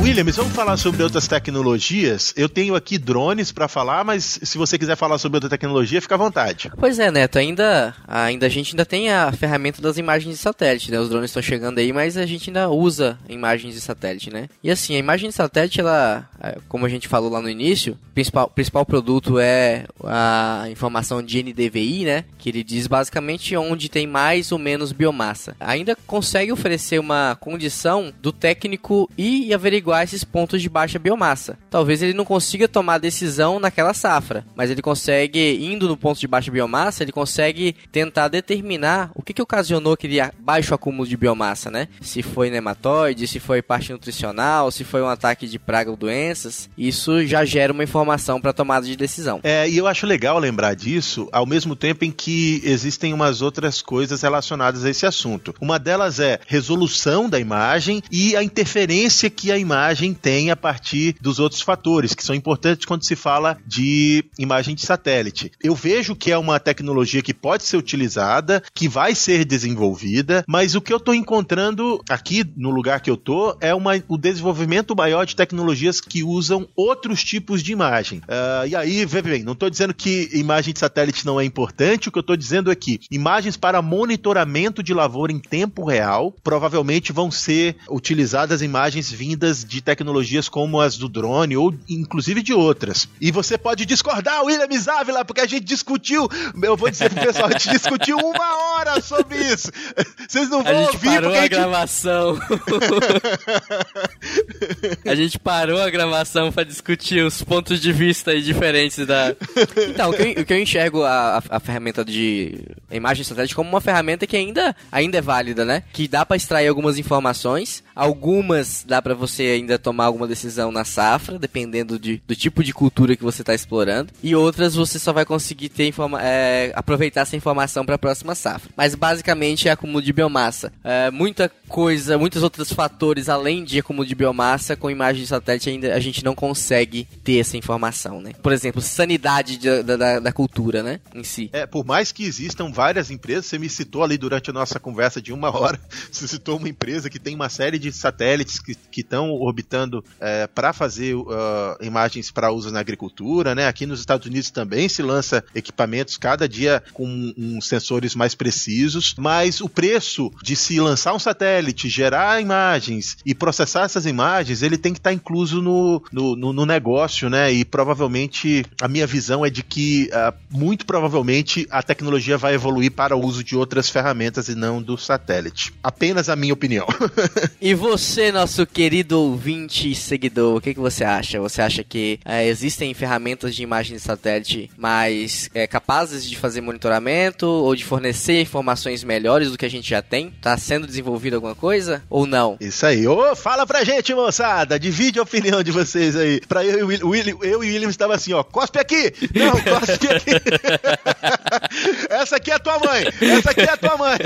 Williams, vamos falar sobre outras tecnologias. Eu tenho aqui drones para falar, mas se você quiser falar sobre outra tecnologia, fica à vontade. Pois é, Neto, ainda, ainda a gente ainda tem a ferramenta das imagens de satélite, né? Os drones estão chegando aí, mas a gente ainda usa imagens de satélite, né? E assim, a imagem de satélite, ela, é, como a gente falou lá no início, o principal, principal produto é a informação de NDVI, né? Que ele diz basicamente onde tem mais ou menos biomassa. Ainda consegue oferecer uma condição do técnico e averiguar averiguar esses pontos de baixa biomassa. Talvez ele não consiga tomar decisão naquela safra, mas ele consegue, indo no ponto de baixa biomassa, ele consegue tentar determinar o que, que ocasionou aquele baixo acúmulo de biomassa, né? Se foi nematóide, se foi parte nutricional, se foi um ataque de praga ou doenças. Isso já gera uma informação para tomada de decisão. É, e eu acho legal lembrar disso, ao mesmo tempo em que existem umas outras coisas relacionadas a esse assunto. Uma delas é resolução da imagem e a interferência que a imagem imagem tem a partir dos outros fatores, que são importantes quando se fala de imagem de satélite. Eu vejo que é uma tecnologia que pode ser utilizada, que vai ser desenvolvida, mas o que eu estou encontrando aqui no lugar que eu estou é uma, o desenvolvimento maior de tecnologias que usam outros tipos de imagem. Uh, e aí, vê bem, não estou dizendo que imagem de satélite não é importante, o que eu estou dizendo é que imagens para monitoramento de lavoura em tempo real provavelmente vão ser utilizadas imagens vindas de tecnologias como as do drone ou inclusive de outras. E você pode discordar, William Ávila, porque a gente discutiu, eu vou dizer pro pessoal, a gente discutiu uma hora sobre isso. Vocês não vão a gente ouvir parou porque a, gente... gravação. a gente parou a gravação para discutir os pontos de vista diferentes da. Então, o que eu, o que eu enxergo a, a, a, ferramenta de imagem satélite como uma ferramenta que ainda, ainda é válida, né? Que dá para extrair algumas informações, algumas dá para você ainda tomar alguma decisão na safra, dependendo de, do tipo de cultura que você está explorando. E outras você só vai conseguir ter é, aproveitar essa informação para a próxima safra. Mas basicamente é acúmulo de biomassa. É, muita coisa, muitos outros fatores além de acúmulo de biomassa, com imagem de satélite ainda a gente não consegue ter essa informação, né? Por exemplo, sanidade de, da, da, da, cultura, né? Em si. É, por mais que existam várias empresas, você me citou ali durante a nossa conversa de uma hora, você citou uma empresa que tem uma série de satélites que estão orbitando é, para fazer uh, imagens para uso na agricultura, né? Aqui nos Estados Unidos também se lança equipamentos cada dia com um, sensores mais precisos, mas o preço de se lançar um satélite, gerar imagens e processar essas imagens, ele tem que estar tá incluso no, no, no, no, negócio, né? E provavelmente a minha visão é de que uh, muito provavelmente a tecnologia vai evoluir para o uso de outras ferramentas e não do satélite. Apenas a minha opinião. e você, nosso querido ouvinte e seguidor, o que, que você acha? Você acha que é, existem ferramentas de imagem de satélite mais é, capazes de fazer monitoramento ou de fornecer informações melhores do que a gente já tem? Está sendo desenvolvido alguma coisa ou não? Isso aí. Ô, fala pra gente, moçada. Divide a opinião de vocês aí. Pra eu, eu, eu e o William estava assim, ó, cospe aqui! Não, cospe aqui! essa aqui é a tua mãe. Essa aqui é a tua mãe.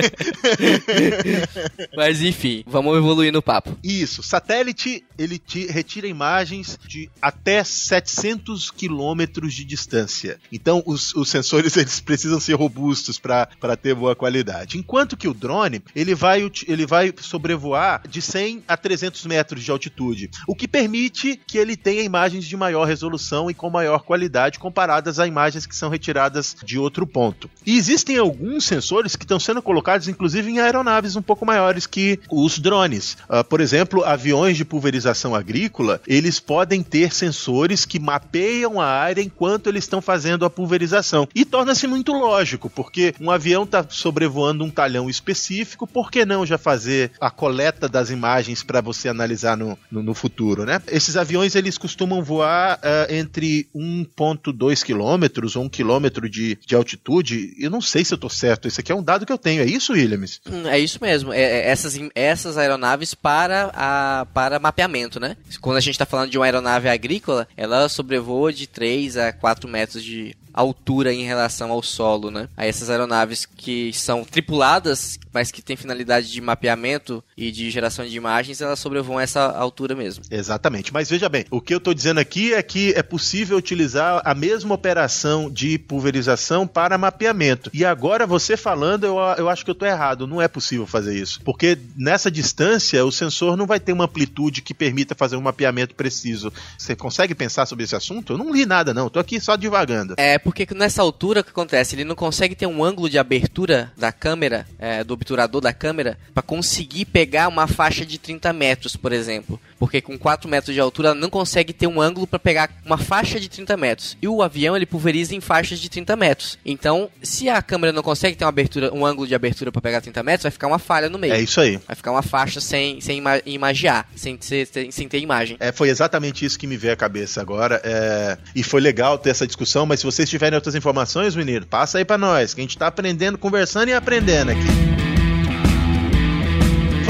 Mas enfim, vamos evoluir no papo. Isso, satélite ele te retira imagens de até 700 quilômetros de distância. Então os, os sensores eles precisam ser robustos para ter boa qualidade. Enquanto que o drone ele vai, ele vai sobrevoar de 100 a 300 metros de altitude, o que permite que ele tenha imagens de maior resolução e com maior qualidade comparadas a imagens que são retiradas de outro ponto. E existem alguns sensores que estão sendo colocados inclusive em aeronaves um pouco maiores que os drones. Uh, por exemplo, aviões de pulverização agrícola, eles podem ter sensores que mapeiam a área enquanto eles estão fazendo a pulverização. E torna-se muito lógico, porque um avião está sobrevoando um talhão específico, por que não já fazer a coleta das imagens para você analisar no, no, no, futuro, né? Esses aviões eles costumam voar uh, entre 1,2 quilômetros ou 1 quilômetro de, de altitude. Eu não sei se eu estou certo, esse aqui é um dado que eu tenho. É isso, Williams? Hum, é isso mesmo. É, é, essas, essas aeronaves para, a, para mapeamento, né? Quando a gente está falando de uma aeronave agrícola, ela sobrevoa de 3 a 4 metros de altura em relação ao solo, né? A essas aeronaves que são tripuladas, mas que têm finalidade de mapeamento e de geração de imagens, elas sobrevoam essa altura mesmo. Exatamente. Mas veja bem, o que eu estou dizendo aqui é que é possível utilizar a mesma operação de pulverização para mapeamento. E agora você falando, eu, eu acho que eu estou errado. Não é possível fazer isso, porque nessa distância o sensor não vai ter uma amplitude que permita fazer um mapeamento preciso. Você consegue pensar sobre esse assunto? Eu não li nada, não. Estou aqui só divagando. É porque nessa altura o que acontece? Ele não consegue ter um ângulo de abertura da câmera, é, do obturador da câmera, para conseguir pegar uma faixa de 30 metros, por exemplo. Porque com 4 metros de altura não consegue ter um ângulo para pegar uma faixa de 30 metros. E o avião ele pulveriza em faixas de 30 metros. Então, se a câmera não consegue ter uma abertura, um ângulo de abertura para pegar 30 metros, vai ficar uma falha no meio. É isso aí. Vai ficar uma faixa sem, sem ima imagiar, sem, sem, sem ter imagem. É, foi exatamente isso que me veio à cabeça agora. É... E foi legal ter essa discussão, mas se vocês tiverem outras informações, menino, passa aí para nós, que a gente tá aprendendo, conversando e aprendendo aqui.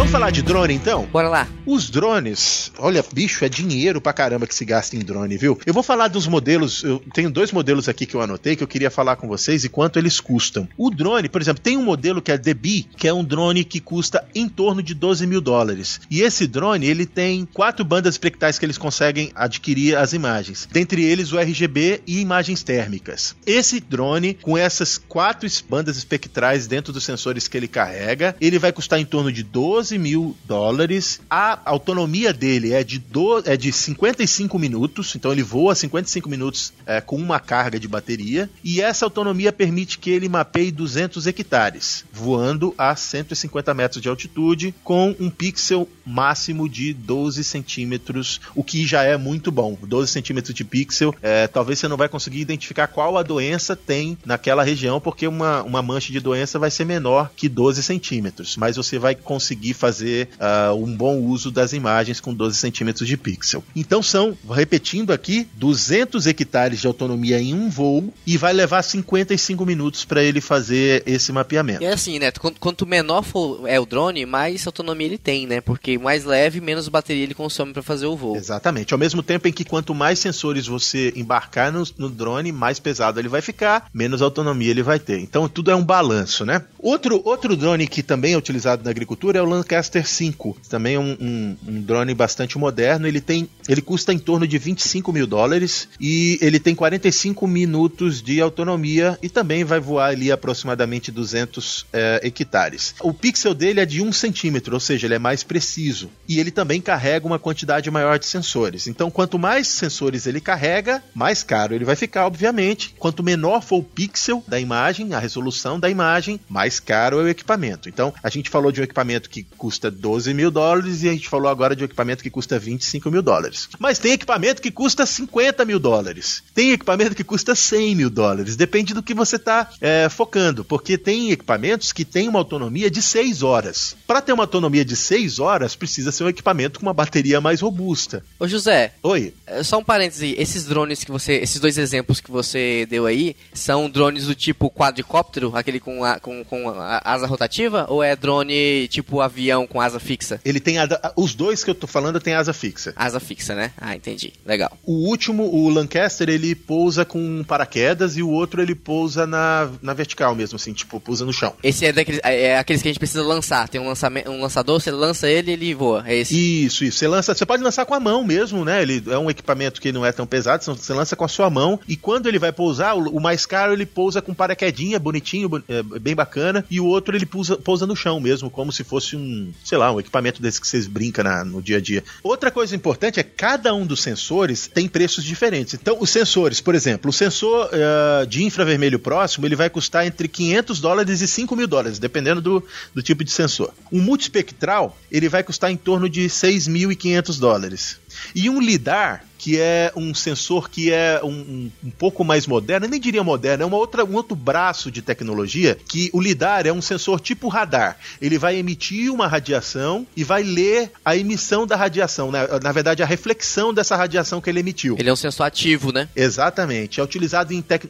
Vamos falar de drone então? Bora lá. Os drones, olha, bicho, é dinheiro pra caramba que se gasta em drone, viu? Eu vou falar dos modelos, eu tenho dois modelos aqui que eu anotei que eu queria falar com vocês e quanto eles custam. O drone, por exemplo, tem um modelo que é Bee, que é um drone que custa em torno de 12 mil dólares. E esse drone, ele tem quatro bandas espectrais que eles conseguem adquirir as imagens. Dentre eles, o RGB e imagens térmicas. Esse drone, com essas quatro bandas espectrais dentro dos sensores que ele carrega, ele vai custar em torno de 12 12 mil dólares. A autonomia dele é de, do, é de 55 minutos, então ele voa 55 minutos é, com uma carga de bateria. E essa autonomia permite que ele mapeie 200 hectares, voando a 150 metros de altitude, com um pixel máximo de 12 centímetros, o que já é muito bom. 12 centímetros de pixel, é, talvez você não vai conseguir identificar qual a doença tem naquela região, porque uma, uma mancha de doença vai ser menor que 12 centímetros, mas você vai conseguir fazer uh, um bom uso das imagens com 12 centímetros de pixel. Então são, repetindo aqui, 200 hectares de autonomia em um voo e vai levar 55 minutos para ele fazer esse mapeamento. E é assim, né? Quanto menor for é o drone, mais autonomia ele tem, né? Porque mais leve, menos bateria ele consome para fazer o voo. Exatamente. Ao mesmo tempo em que quanto mais sensores você embarcar no, no drone, mais pesado ele vai ficar, menos autonomia ele vai ter. Então tudo é um balanço, né? Outro, outro drone que também é utilizado na agricultura é o Lancaster 5. Também é um, um, um, drone bastante moderno. Ele tem, ele custa em torno de 25 mil dólares e ele tem 45 minutos de autonomia e também vai voar ali aproximadamente 200 é, hectares. O pixel dele é de 1 centímetro, ou seja, ele é mais preciso. E ele também carrega uma quantidade maior de sensores. Então, quanto mais sensores ele carrega, mais caro ele vai ficar, obviamente. Quanto menor for o pixel da imagem, a resolução da imagem, mais caro é o equipamento. Então, a gente falou de um equipamento que custa 12 mil dólares e a gente falou agora de um equipamento que custa 25 mil dólares. Mas tem equipamento que custa 50 mil dólares. Tem equipamento que custa 100 mil dólares. Depende do que você está é, focando, porque tem equipamentos que têm uma autonomia de 6 horas. Para ter uma autonomia de 6 horas, precisa ser um equipamento com uma bateria mais robusta. Ô José. Oi. É, só um parêntese, esses drones que você, esses dois exemplos que você deu aí, são drones do tipo quadricóptero, aquele com, a, com, com a asa rotativa, ou é drone tipo avião avião com asa fixa? Ele tem asa, os dois que eu tô falando tem asa fixa. Asa fixa, né? Ah, entendi. Legal. O último, o Lancaster, ele pousa com paraquedas e o outro ele pousa na, na vertical mesmo, assim, tipo, pousa no chão. Esse é daqueles, é é aqueles que a gente precisa lançar. Tem um, lançamento, um lançador, você lança ele e ele voa. É esse. Isso, isso. Você lança, você pode lançar com a mão mesmo, né? Ele é um equipamento que não é tão pesado, você lança com a sua mão e quando ele vai pousar, o, o mais caro ele pousa com paraquedinha, bonitinho, bo- é, bem bacana, e o outro ele pousa, pousa no chão mesmo, como se fosse um, sei lá, um equipamento desse que vocês brincam na- no dia a dia. Outra coisa importante é cada um dos sensores tem preços diferentes. Então, os sensores, por exemplo, o sensor eh, de infravermelho próximo, ele vai custar entre 500 dólares e 5 mil dólares, dependendo do, do tipo de sensor. Um multispectral, ele vai custar em torno de 6.500 dólares. E um LIDAR, que é um sensor que é um, um- pouco mais moderno, eu nem diria moderno, é uma outra, um outro braço de tecnologia, que o LIDAR é um sensor tipo radar. Ele vai emitir uma radiação e vai ler a emissão da radiação, né? na verdade a reflexão dessa radiação que ele emitiu. Ele é um sensor ativo, né? Exatamente. É utilizado em tec-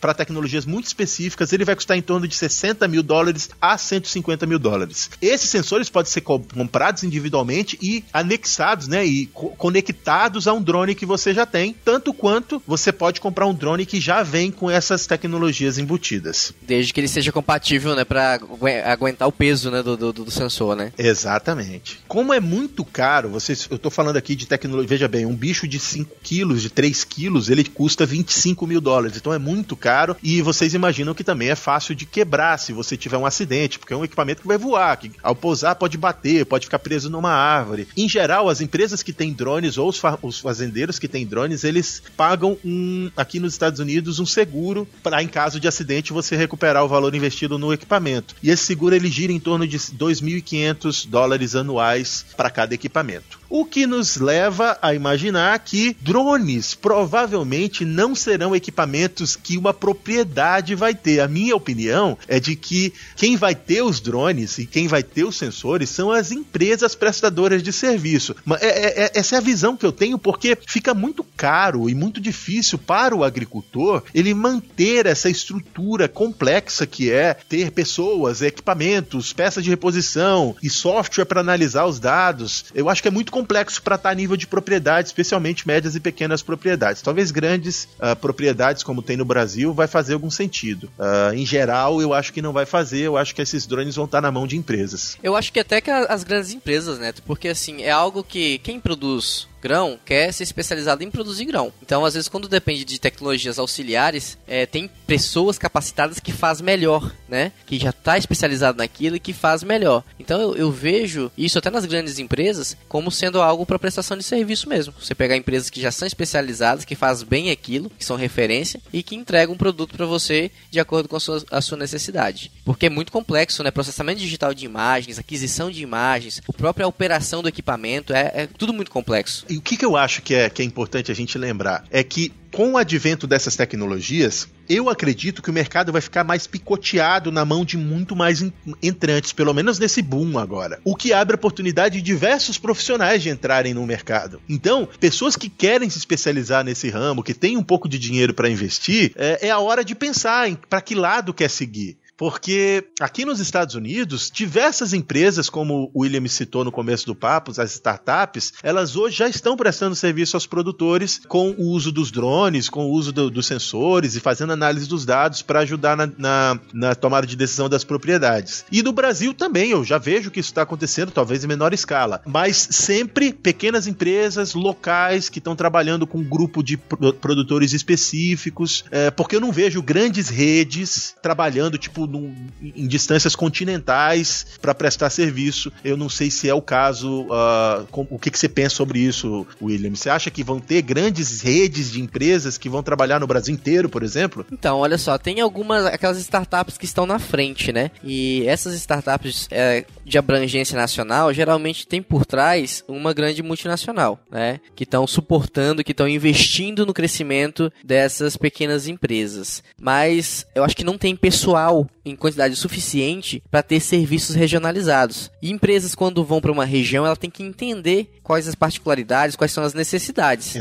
para tecnologias muito específicas. Ele vai custar em torno de 60 mil dólares a 150 mil dólares. Esses sensores podem ser co- comprados individualmente e anexados, né? E co- conectados a um drone que você já tem, tanto quanto você pode comprar um drone que já vem com essas tecnologias embutidas. Desde que ele seja compatível, né? Pra agu- aguentar o peso, né? Do, do, do sensor, né? Exatamente. Como é muito caro, vocês, eu tô falando aqui de tecnologia, veja bem, um bicho de 5 quilos, de 3 quilos, ele custa 25 mil dólares, então é muito caro e vocês imaginam que também é fácil de quebrar se você tiver um acidente, porque é um equipamento que vai voar, que ao pousar pode bater, pode ficar preso numa árvore. Em geral, as empresas que têm drones ou os, os fazendeiros que têm drones, eles pagam um, aqui nos Estados Unidos um seguro para em caso de acidente você recuperar o valor investido no equipamento. E esse seguro ele gira em torno de 2.500 dólares anuais para cada equipamento. O que nos leva a imaginar que drones provavelmente não serão equipamentos que uma propriedade vai ter. A minha opinião é de que quem vai ter os drones e quem vai ter os sensores são as empresas prestadoras de serviço. É- é- é- essa é a visão que eu tenho, porque fica muito caro e muito difícil para o agricultor ele manter essa estrutura complexa que é ter pessoas, equipamentos, peças de reposição e software para analisar os dados. Eu acho que é muito complexo para estar a nível de propriedade, especialmente médias e pequenas propriedades. Talvez grandes ah, propriedades, como tem no Brasil, vai fazer algum sentido. Ah, em geral, eu acho que não vai fazer. Eu acho que esses drones vão estar na mão de empresas. Eu acho que até que as grandes empresas, né? Porque assim, é algo que quem produz grão quer ser especializado em produzir grão. Então, às vezes, quando depende de tecnologias auxiliares, é, tem pessoas capacitadas que faz melhor, né? Que já está especializado naquilo e que faz melhor. Então, eu, eu vejo isso até nas grandes empresas como sendo algo para prestação de serviço mesmo. Você pegar empresas que já são especializadas, que faz bem aquilo, que são referência e que entregam um produto para você de acordo com a sua, a sua necessidade. Porque é muito complexo, né? Processamento digital de imagens, aquisição de imagens, a própria operação do equipamento, é, é tudo muito complexo. E o que, que eu acho que é, que é importante a gente lembrar é que com o advento dessas tecnologias, eu acredito que o mercado vai ficar mais picoteado na mão de muito mais en- entrantes, pelo menos nesse boom agora. O que abre oportunidade de diversos profissionais de entrarem no mercado. Então, pessoas que querem se especializar nesse ramo, que têm um pouco de dinheiro para investir, é, é a hora de pensar em para que lado quer seguir. Porque aqui nos Estados Unidos, diversas empresas, como o William citou no começo do papo, as startups, elas hoje já estão prestando serviço aos produtores com o uso dos drones, com o uso do- dos sensores e fazendo análise dos dados para ajudar na, na- na tomada de decisão das propriedades. E no Brasil também, eu já vejo que isso está acontecendo, talvez em menor escala, mas sempre pequenas empresas locais que estão trabalhando com um grupo de pro- produtores específicos, é, porque eu não vejo grandes redes trabalhando tipo num- em distâncias continentais para prestar serviço. Eu não sei se é o caso. ah, com- o que, que você pensa sobre isso, William? Você acha que vão ter grandes redes de empresas que vão trabalhar no Brasil inteiro, por exemplo? Então, olha só, tem algumas aquelas startups que estão na frente, né? E essas startups é, de abrangência nacional geralmente tem por trás uma grande multinacional, né? Que estão suportando, que estão investindo no crescimento dessas pequenas empresas. Mas eu acho que não tem pessoal em quantidade suficiente para ter serviços regionalizados. E empresas, quando vão para uma região, ela tem que entender quais as particularidades, quais são as necessidades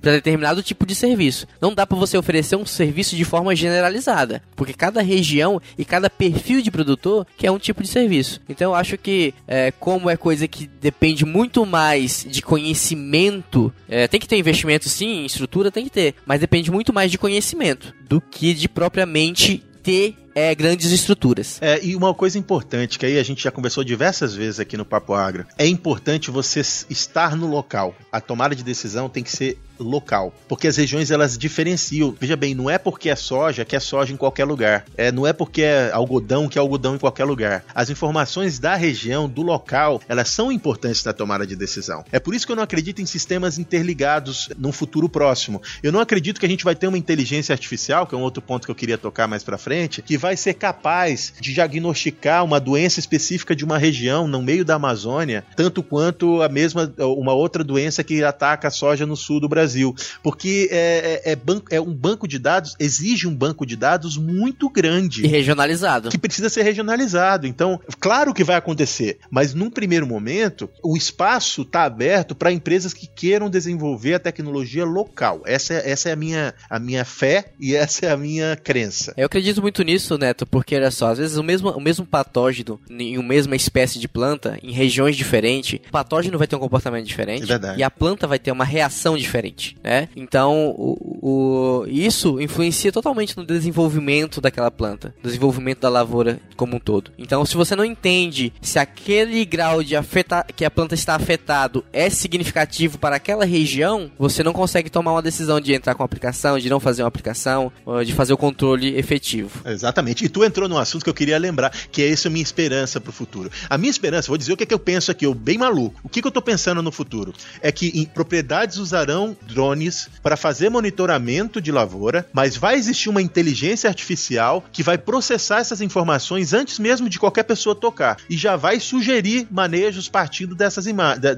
para determinado tipo de serviço. Não dá para você oferecer um serviço de forma generalizada, porque cada região e cada perfil de produtor quer um tipo de serviço. Então eu acho que, é, como é coisa que depende muito mais de conhecimento, é, tem que ter investimento sim, em estrutura tem que ter, mas depende muito mais de conhecimento do que de propriamente ter é, grandes estruturas. É, e uma coisa importante, que aí a gente já conversou diversas vezes aqui no Papo Agro, é importante você estar no local. A tomada de decisão tem que ser local, porque as regiões elas diferenciam. Veja bem, não é porque é soja que é soja em qualquer lugar. É, não é porque é algodão que é algodão em qualquer lugar. As informações da região, do local, elas são importantes na tomada de decisão. É por isso que eu não acredito em sistemas interligados no futuro próximo. Eu não acredito que a gente vai ter uma inteligência artificial, que é um outro ponto que eu queria tocar mais para frente, que vai ser capaz de diagnosticar uma doença específica de uma região no meio da Amazônia, tanto quanto a mesma uma outra doença que ataca a soja no sul do Brasil, porque é, é, é, banco, é um banco de dados exige um banco de dados muito grande e regionalizado, que precisa ser regionalizado. Então, claro que vai acontecer, mas num primeiro momento o espaço está aberto para empresas que queiram desenvolver a tecnologia local. Essa é, essa é a minha a minha fé e essa é a minha crença. Eu acredito muito nisso isso, Neto, porque olha só, às vezes o mesmo, o mesmo patógeno em uma mesma espécie de planta, em regiões diferentes, o patógeno vai ter um comportamento diferente é e a planta vai ter uma reação diferente, né? Então, o, o, isso influencia totalmente no desenvolvimento daquela planta, desenvolvimento da lavoura como um todo. Então, se você não entende se aquele grau de afeta que a planta está afetado é significativo para aquela região, você não consegue tomar uma decisão de entrar com a aplicação, de não fazer uma aplicação, de fazer o controle efetivo. Exatamente. Exatamente. E tu entrou num assunto que eu queria lembrar, que é essa minha esperança pro futuro. A minha esperança, vou dizer o que, é que eu penso aqui, eu bem maluco. O que, que eu tô pensando no futuro? É que propriedades usarão drones para fazer monitoramento de lavoura, mas vai existir uma inteligência artificial que vai processar essas informações antes mesmo de qualquer pessoa tocar e já vai sugerir manejos partindo dessas,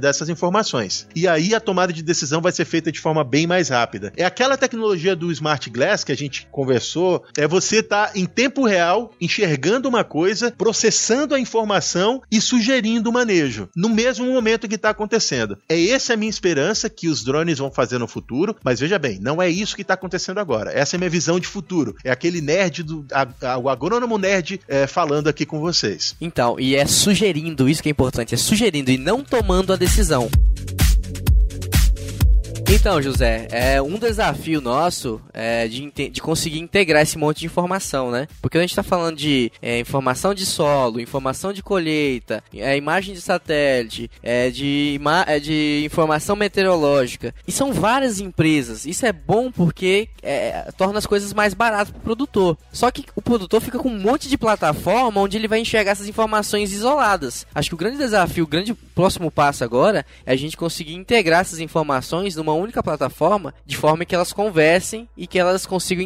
dessas informações. E aí a tomada de decisão vai ser feita de forma bem mais rápida. É aquela tecnologia do Smart Glass que a gente conversou, é você estar tá em tempo tempo real, enxergando uma coisa, processando a informação e sugerindo o manejo, no mesmo momento que está acontecendo. É essa a minha esperança que os drones vão fazer no futuro, mas veja bem, não é isso que está acontecendo agora. Essa é a minha visão de futuro. É aquele nerd, do, a, a, o agrônomo nerd é, falando aqui com vocês. Então, e é sugerindo, isso que é importante, é sugerindo e não tomando a decisão. Então, José, é um desafio nosso é de, de conseguir integrar esse monte de informação, né? Porque a gente está falando de é, informação de solo, informação de colheita, é, imagem de satélite, é, de, é, de informação meteorológica. E são várias empresas. Isso é bom porque é, torna as coisas mais baratas para o produtor. Só que o produtor fica com um monte de plataforma onde ele vai enxergar essas informações isoladas. Acho que o grande desafio, o grande próximo passo agora é a gente conseguir integrar essas informações numa única plataforma, de forma que elas conversem e que elas consigam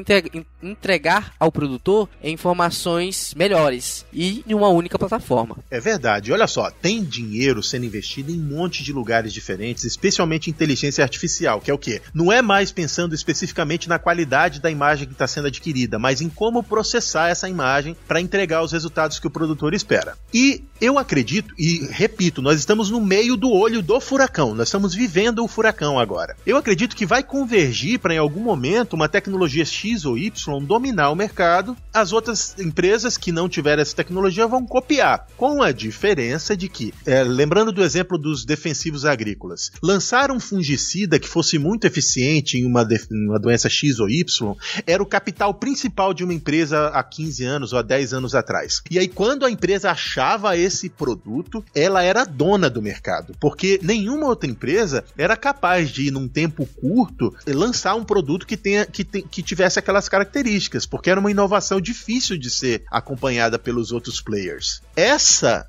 entregar ao produtor informações melhores e em uma única plataforma. É verdade. Olha só, tem dinheiro sendo investido em um monte de lugares diferentes, especialmente inteligência artificial, que é o quê? Não é mais pensando especificamente na qualidade da imagem que está sendo adquirida, mas em como processar essa imagem para entregar os resultados que o produtor espera. E eu acredito, e repito, nós estamos no meio do olho do furacão, nós estamos vivendo o furacão agora. Eu acredito que vai convergir para em algum momento uma tecnologia X ou Y dominar o mercado. As outras empresas que não tiverem essa tecnologia vão copiar, com a diferença de que, é, lembrando do exemplo dos defensivos agrícolas, lançar um fungicida que fosse muito eficiente em uma, uma doença X ou Y era o capital principal de uma empresa há 15 anos ou há 10 anos atrás. E aí, quando a empresa achava esse produto, ela era dona do mercado, porque nenhuma outra empresa era capaz de, num tempo curto, lançar um produto que, tenha, que, te, que tivesse aquelas características, porque era uma inovação difícil de ser acompanhada pelos outros players. Essa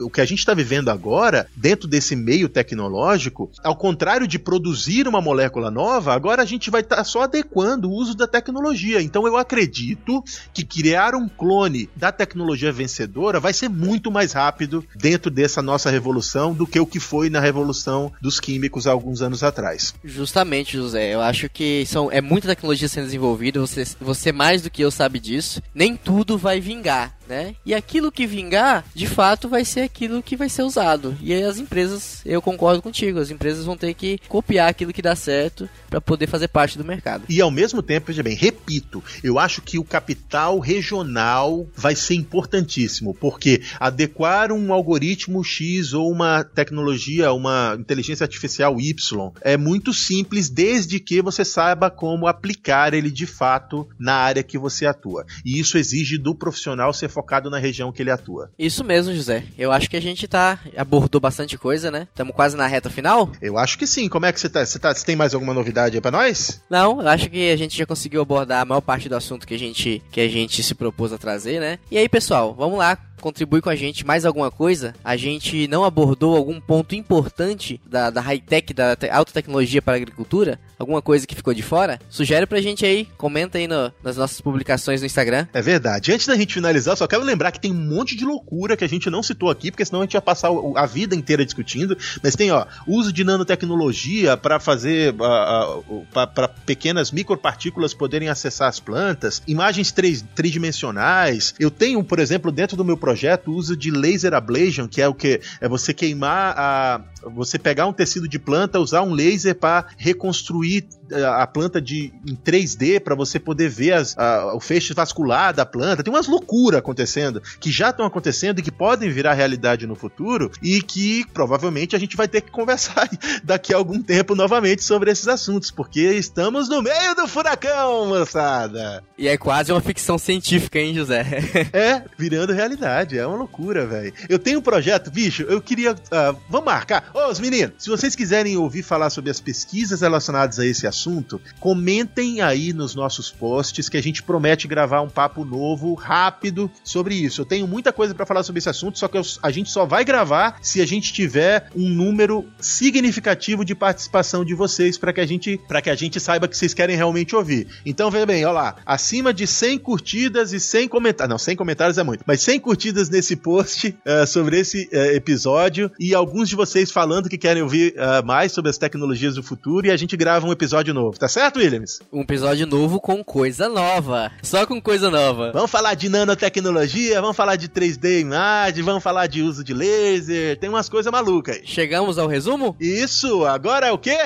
o que a gente está vivendo agora, dentro desse meio tecnológico, ao contrário de produzir uma molécula nova, agora a gente vai estar tá só adequando o uso da tecnologia. Então eu acredito que criar um clone da tecnologia vencedora vai ser muito mais rápido dentro dessa nossa revolução do que o que foi na revolução dos químicos há alguns anos atrás. Justamente, José. Eu acho que são, é muita tecnologia sendo desenvolvida, você, você mais do que eu sabe disso. Nem tudo vai vingar né? E aquilo que vingar, de fato, vai ser aquilo que vai ser usado. E aí as empresas, eu concordo contigo, as empresas vão ter que copiar aquilo que dá certo para poder fazer parte do mercado. E ao mesmo tempo, veja bem, repito, eu acho que o capital regional vai ser importantíssimo, porque adequar um algoritmo X ou uma tecnologia, uma inteligência artificial Y é muito simples desde que você saiba como aplicar ele de fato na área que você atua. E isso exige do profissional ser focado na região que ele atua. Isso mesmo, José. Eu acho que a gente tá abordou bastante coisa, né? Estamos quase na reta final. Eu acho que sim. Como é que você tá? Você, tá, tem mais alguma novidade aí pra nós? Não, eu acho que a gente já conseguiu abordar a maior parte do assunto que a gente, que a gente se propôs a trazer, né? E aí, pessoal, vamos lá contribui com a gente mais alguma coisa, a gente não abordou algum ponto importante da, da high-tech, da alta tecnologia para a agricultura, alguma coisa que ficou de fora, sugere pra gente aí, comenta aí no, nas nossas publicações no Instagram. É verdade. Antes da gente finalizar, só quero lembrar que tem um monte de loucura que a gente não citou aqui, porque senão a gente ia passar a vida inteira discutindo, mas tem, ó, uso de nanotecnologia para fazer, uh, uh, para pequenas micropartículas poderem acessar as plantas, imagens três, tridimensionais. Eu tenho, por exemplo, dentro do meu projeto, o uso de laser ablation, que é o que? É você queimar a. Você pegar um tecido de planta, usar um laser para reconstruir a planta de, em 3D para você poder ver as, a, o feixe vascular da planta. Tem umas loucuras acontecendo que já estão acontecendo e que podem virar realidade no futuro e que provavelmente a gente vai ter que conversar daqui a algum tempo novamente sobre esses assuntos, porque estamos no meio do furacão, moçada. E é quase uma ficção científica, hein, José? é, virando realidade. É uma loucura, velho. Eu tenho um projeto, bicho, eu queria. Uh, vamos marcar. Ô, os meninos, se vocês quiserem ouvir falar sobre as pesquisas relacionadas a esse assunto, assunto, comentem aí nos nossos posts que a gente promete gravar um papo novo, rápido, sobre isso. Eu tenho muita coisa para falar sobre esse assunto, só que a gente só vai gravar se a gente tiver um número significativo de participação de vocês para que a gente para que a gente saiba que vocês querem realmente ouvir. Então, veja bem, olha lá, acima de 100 curtidas e 100 comentários, não, 100 comentários é muito, mas 100 curtidas nesse post uh, sobre esse uh, episódio e alguns de vocês falando que querem ouvir uh, mais sobre as tecnologias do futuro e a gente grava um episódio episódio novo, tá certo, Williams? Um episódio novo com coisa nova. Só com coisa nova. Vamos falar de nanotecnologia, vamos falar de 3D imagem, vamos falar de uso de laser, tem umas coisas malucas aí. Chegamos ao resumo? Isso, agora é o quê?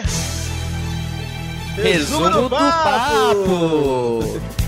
Resumo, resumo do, do papo. papo.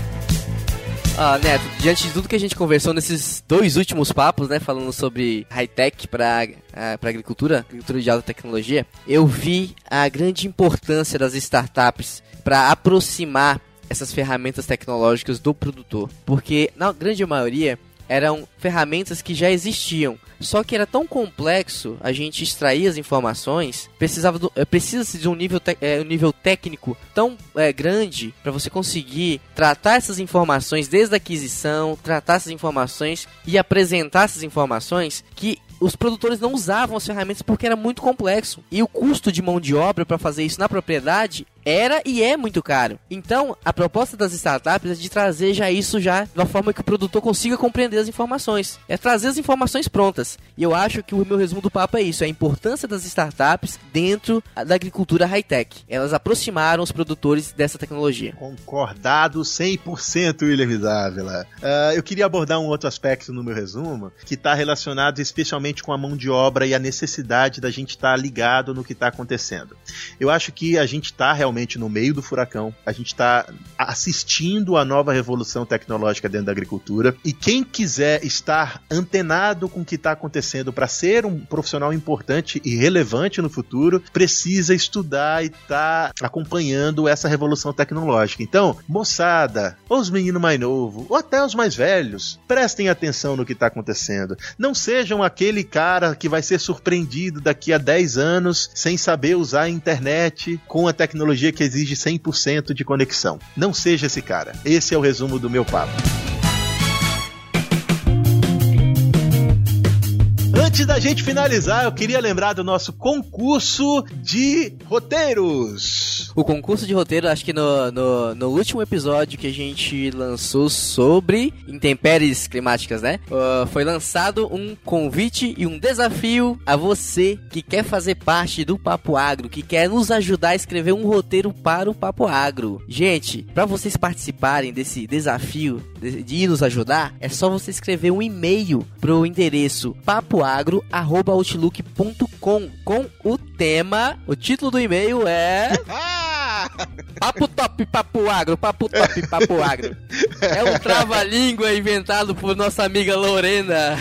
Ah, Neto, diante de tudo que a gente conversou nesses dois últimos papos, né, falando sobre high-tech para uh, para agricultura, agricultura de alta tecnologia, eu vi a grande importância das startups para aproximar essas ferramentas tecnológicas do produtor, porque na grande maioria eram ferramentas que já existiam. Só que era tão complexo a gente extrair as informações, precisava do, eh, precisa de um nível, te, é, um nível técnico tão é, grande para você conseguir tratar essas informações desde a aquisição, tratar essas informações e apresentar essas informações que os produtores não usavam as ferramentas porque era muito complexo. E o custo de mão de obra para fazer isso na propriedade era e é muito caro. Então, a proposta das startups é de trazer já isso já de uma forma que o produtor consiga compreender as informações. É trazer as informações prontas. E eu acho que o meu resumo do papo é isso, é a importância das startups dentro da agricultura high-tech. Elas aproximaram os produtores dessa tecnologia. Concordado 100%, William Dávila. Uh, eu queria abordar um outro aspecto no meu resumo, que está relacionado especialmente com a mão de obra e a necessidade da gente estar tá ligado no que está acontecendo. Eu acho que a gente está realmente realmente no meio do furacão. A gente está assistindo a nova revolução tecnológica dentro da agricultura. E quem quiser estar antenado com o que está acontecendo para ser um profissional importante e relevante no futuro, precisa estudar e estar tá acompanhando essa revolução tecnológica. Então, moçada, ou os meninos mais novos, ou até os mais velhos, prestem atenção no que está acontecendo. Não sejam aquele cara que vai ser surpreendido daqui a 10 anos sem saber usar a internet com a tecnologia tecnologia que exige 100% de conexão. Não seja esse cara. Esse é o resumo do meu papo. Antes da gente finalizar, eu queria lembrar do nosso concurso de roteiros. O concurso de roteiro, acho que no, no, no último episódio que a gente lançou sobre intempéries climáticas, né? Uh, foi lançado um convite e um desafio a você que quer fazer parte do Papo Agro, que quer nos ajudar a escrever um roteiro para o Papo Agro. Gente, para vocês participarem desse desafio de, de nos ajudar, é só você escrever um e-mail pro endereço papoagro@outlook.com com o tema. O título do e-mail é Papo Top Papo Agro, Papo Top Papo Agro. É um trava-língua inventado por nossa amiga Lorena.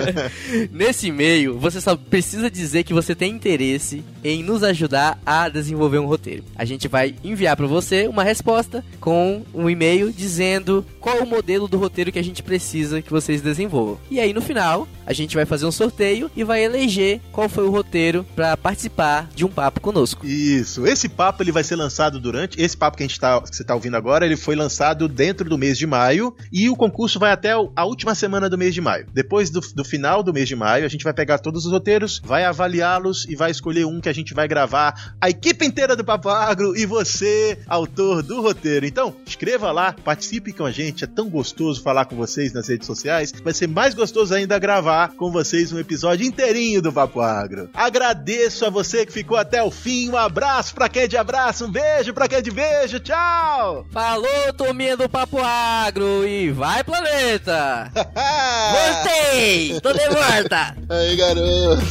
Nesse e-mail, você só precisa dizer que você tem interesse em nos ajudar a desenvolver um roteiro. A gente vai enviar para você uma resposta com um e-mail dizendo qual o modelo do roteiro que a gente precisa que vocês desenvolvam. E aí no final, a gente vai fazer um sorteio e vai eleger qual foi o roteiro para participar de um papo conosco. Isso. Esse papo ele vai ser lançado durante esse papo que a gente tá, que você está ouvindo agora, ele foi lançado dentro do mês de maio e o concurso vai até a última semana do mês de maio. Depois do, do final do mês de maio, a gente vai pegar todos os roteiros, vai avaliá-los e vai escolher um que a gente vai gravar. A equipe inteira do Papo Agro e você, autor do roteiro. Então, escreva lá, participe com a gente. É tão gostoso falar com vocês nas redes sociais. Vai ser mais gostoso ainda gravar com vocês um episódio inteirinho do Papo Agro. Agradeço a você que ficou até o fim. Um abraço pra quem é de abraço, um beijo pra quem é de beijo. Tchau! Falou, turminha do Papo Agro e vai planeta! Gostei! Tô de volta! Aí, garoto!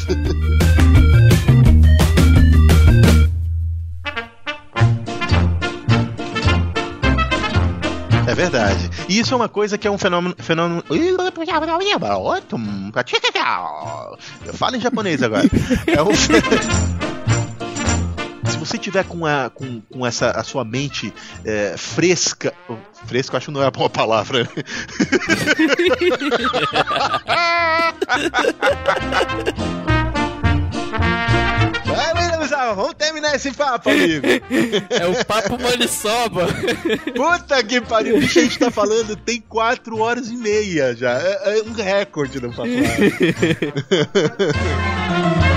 É verdade. E isso é uma coisa que é um fenômeno. fenômeno... Eu falo em japonês agora. É um Se você tiver com, a, com, com essa, a sua mente é, fresca. Fresca, acho que não é a boa palavra. Né? vamos terminar esse papo, amigo. É o papo maniçoba. Puta que pariu. Bicho, a gente tá falando, tem 4 horas e meia já. É, é um recorde do papo.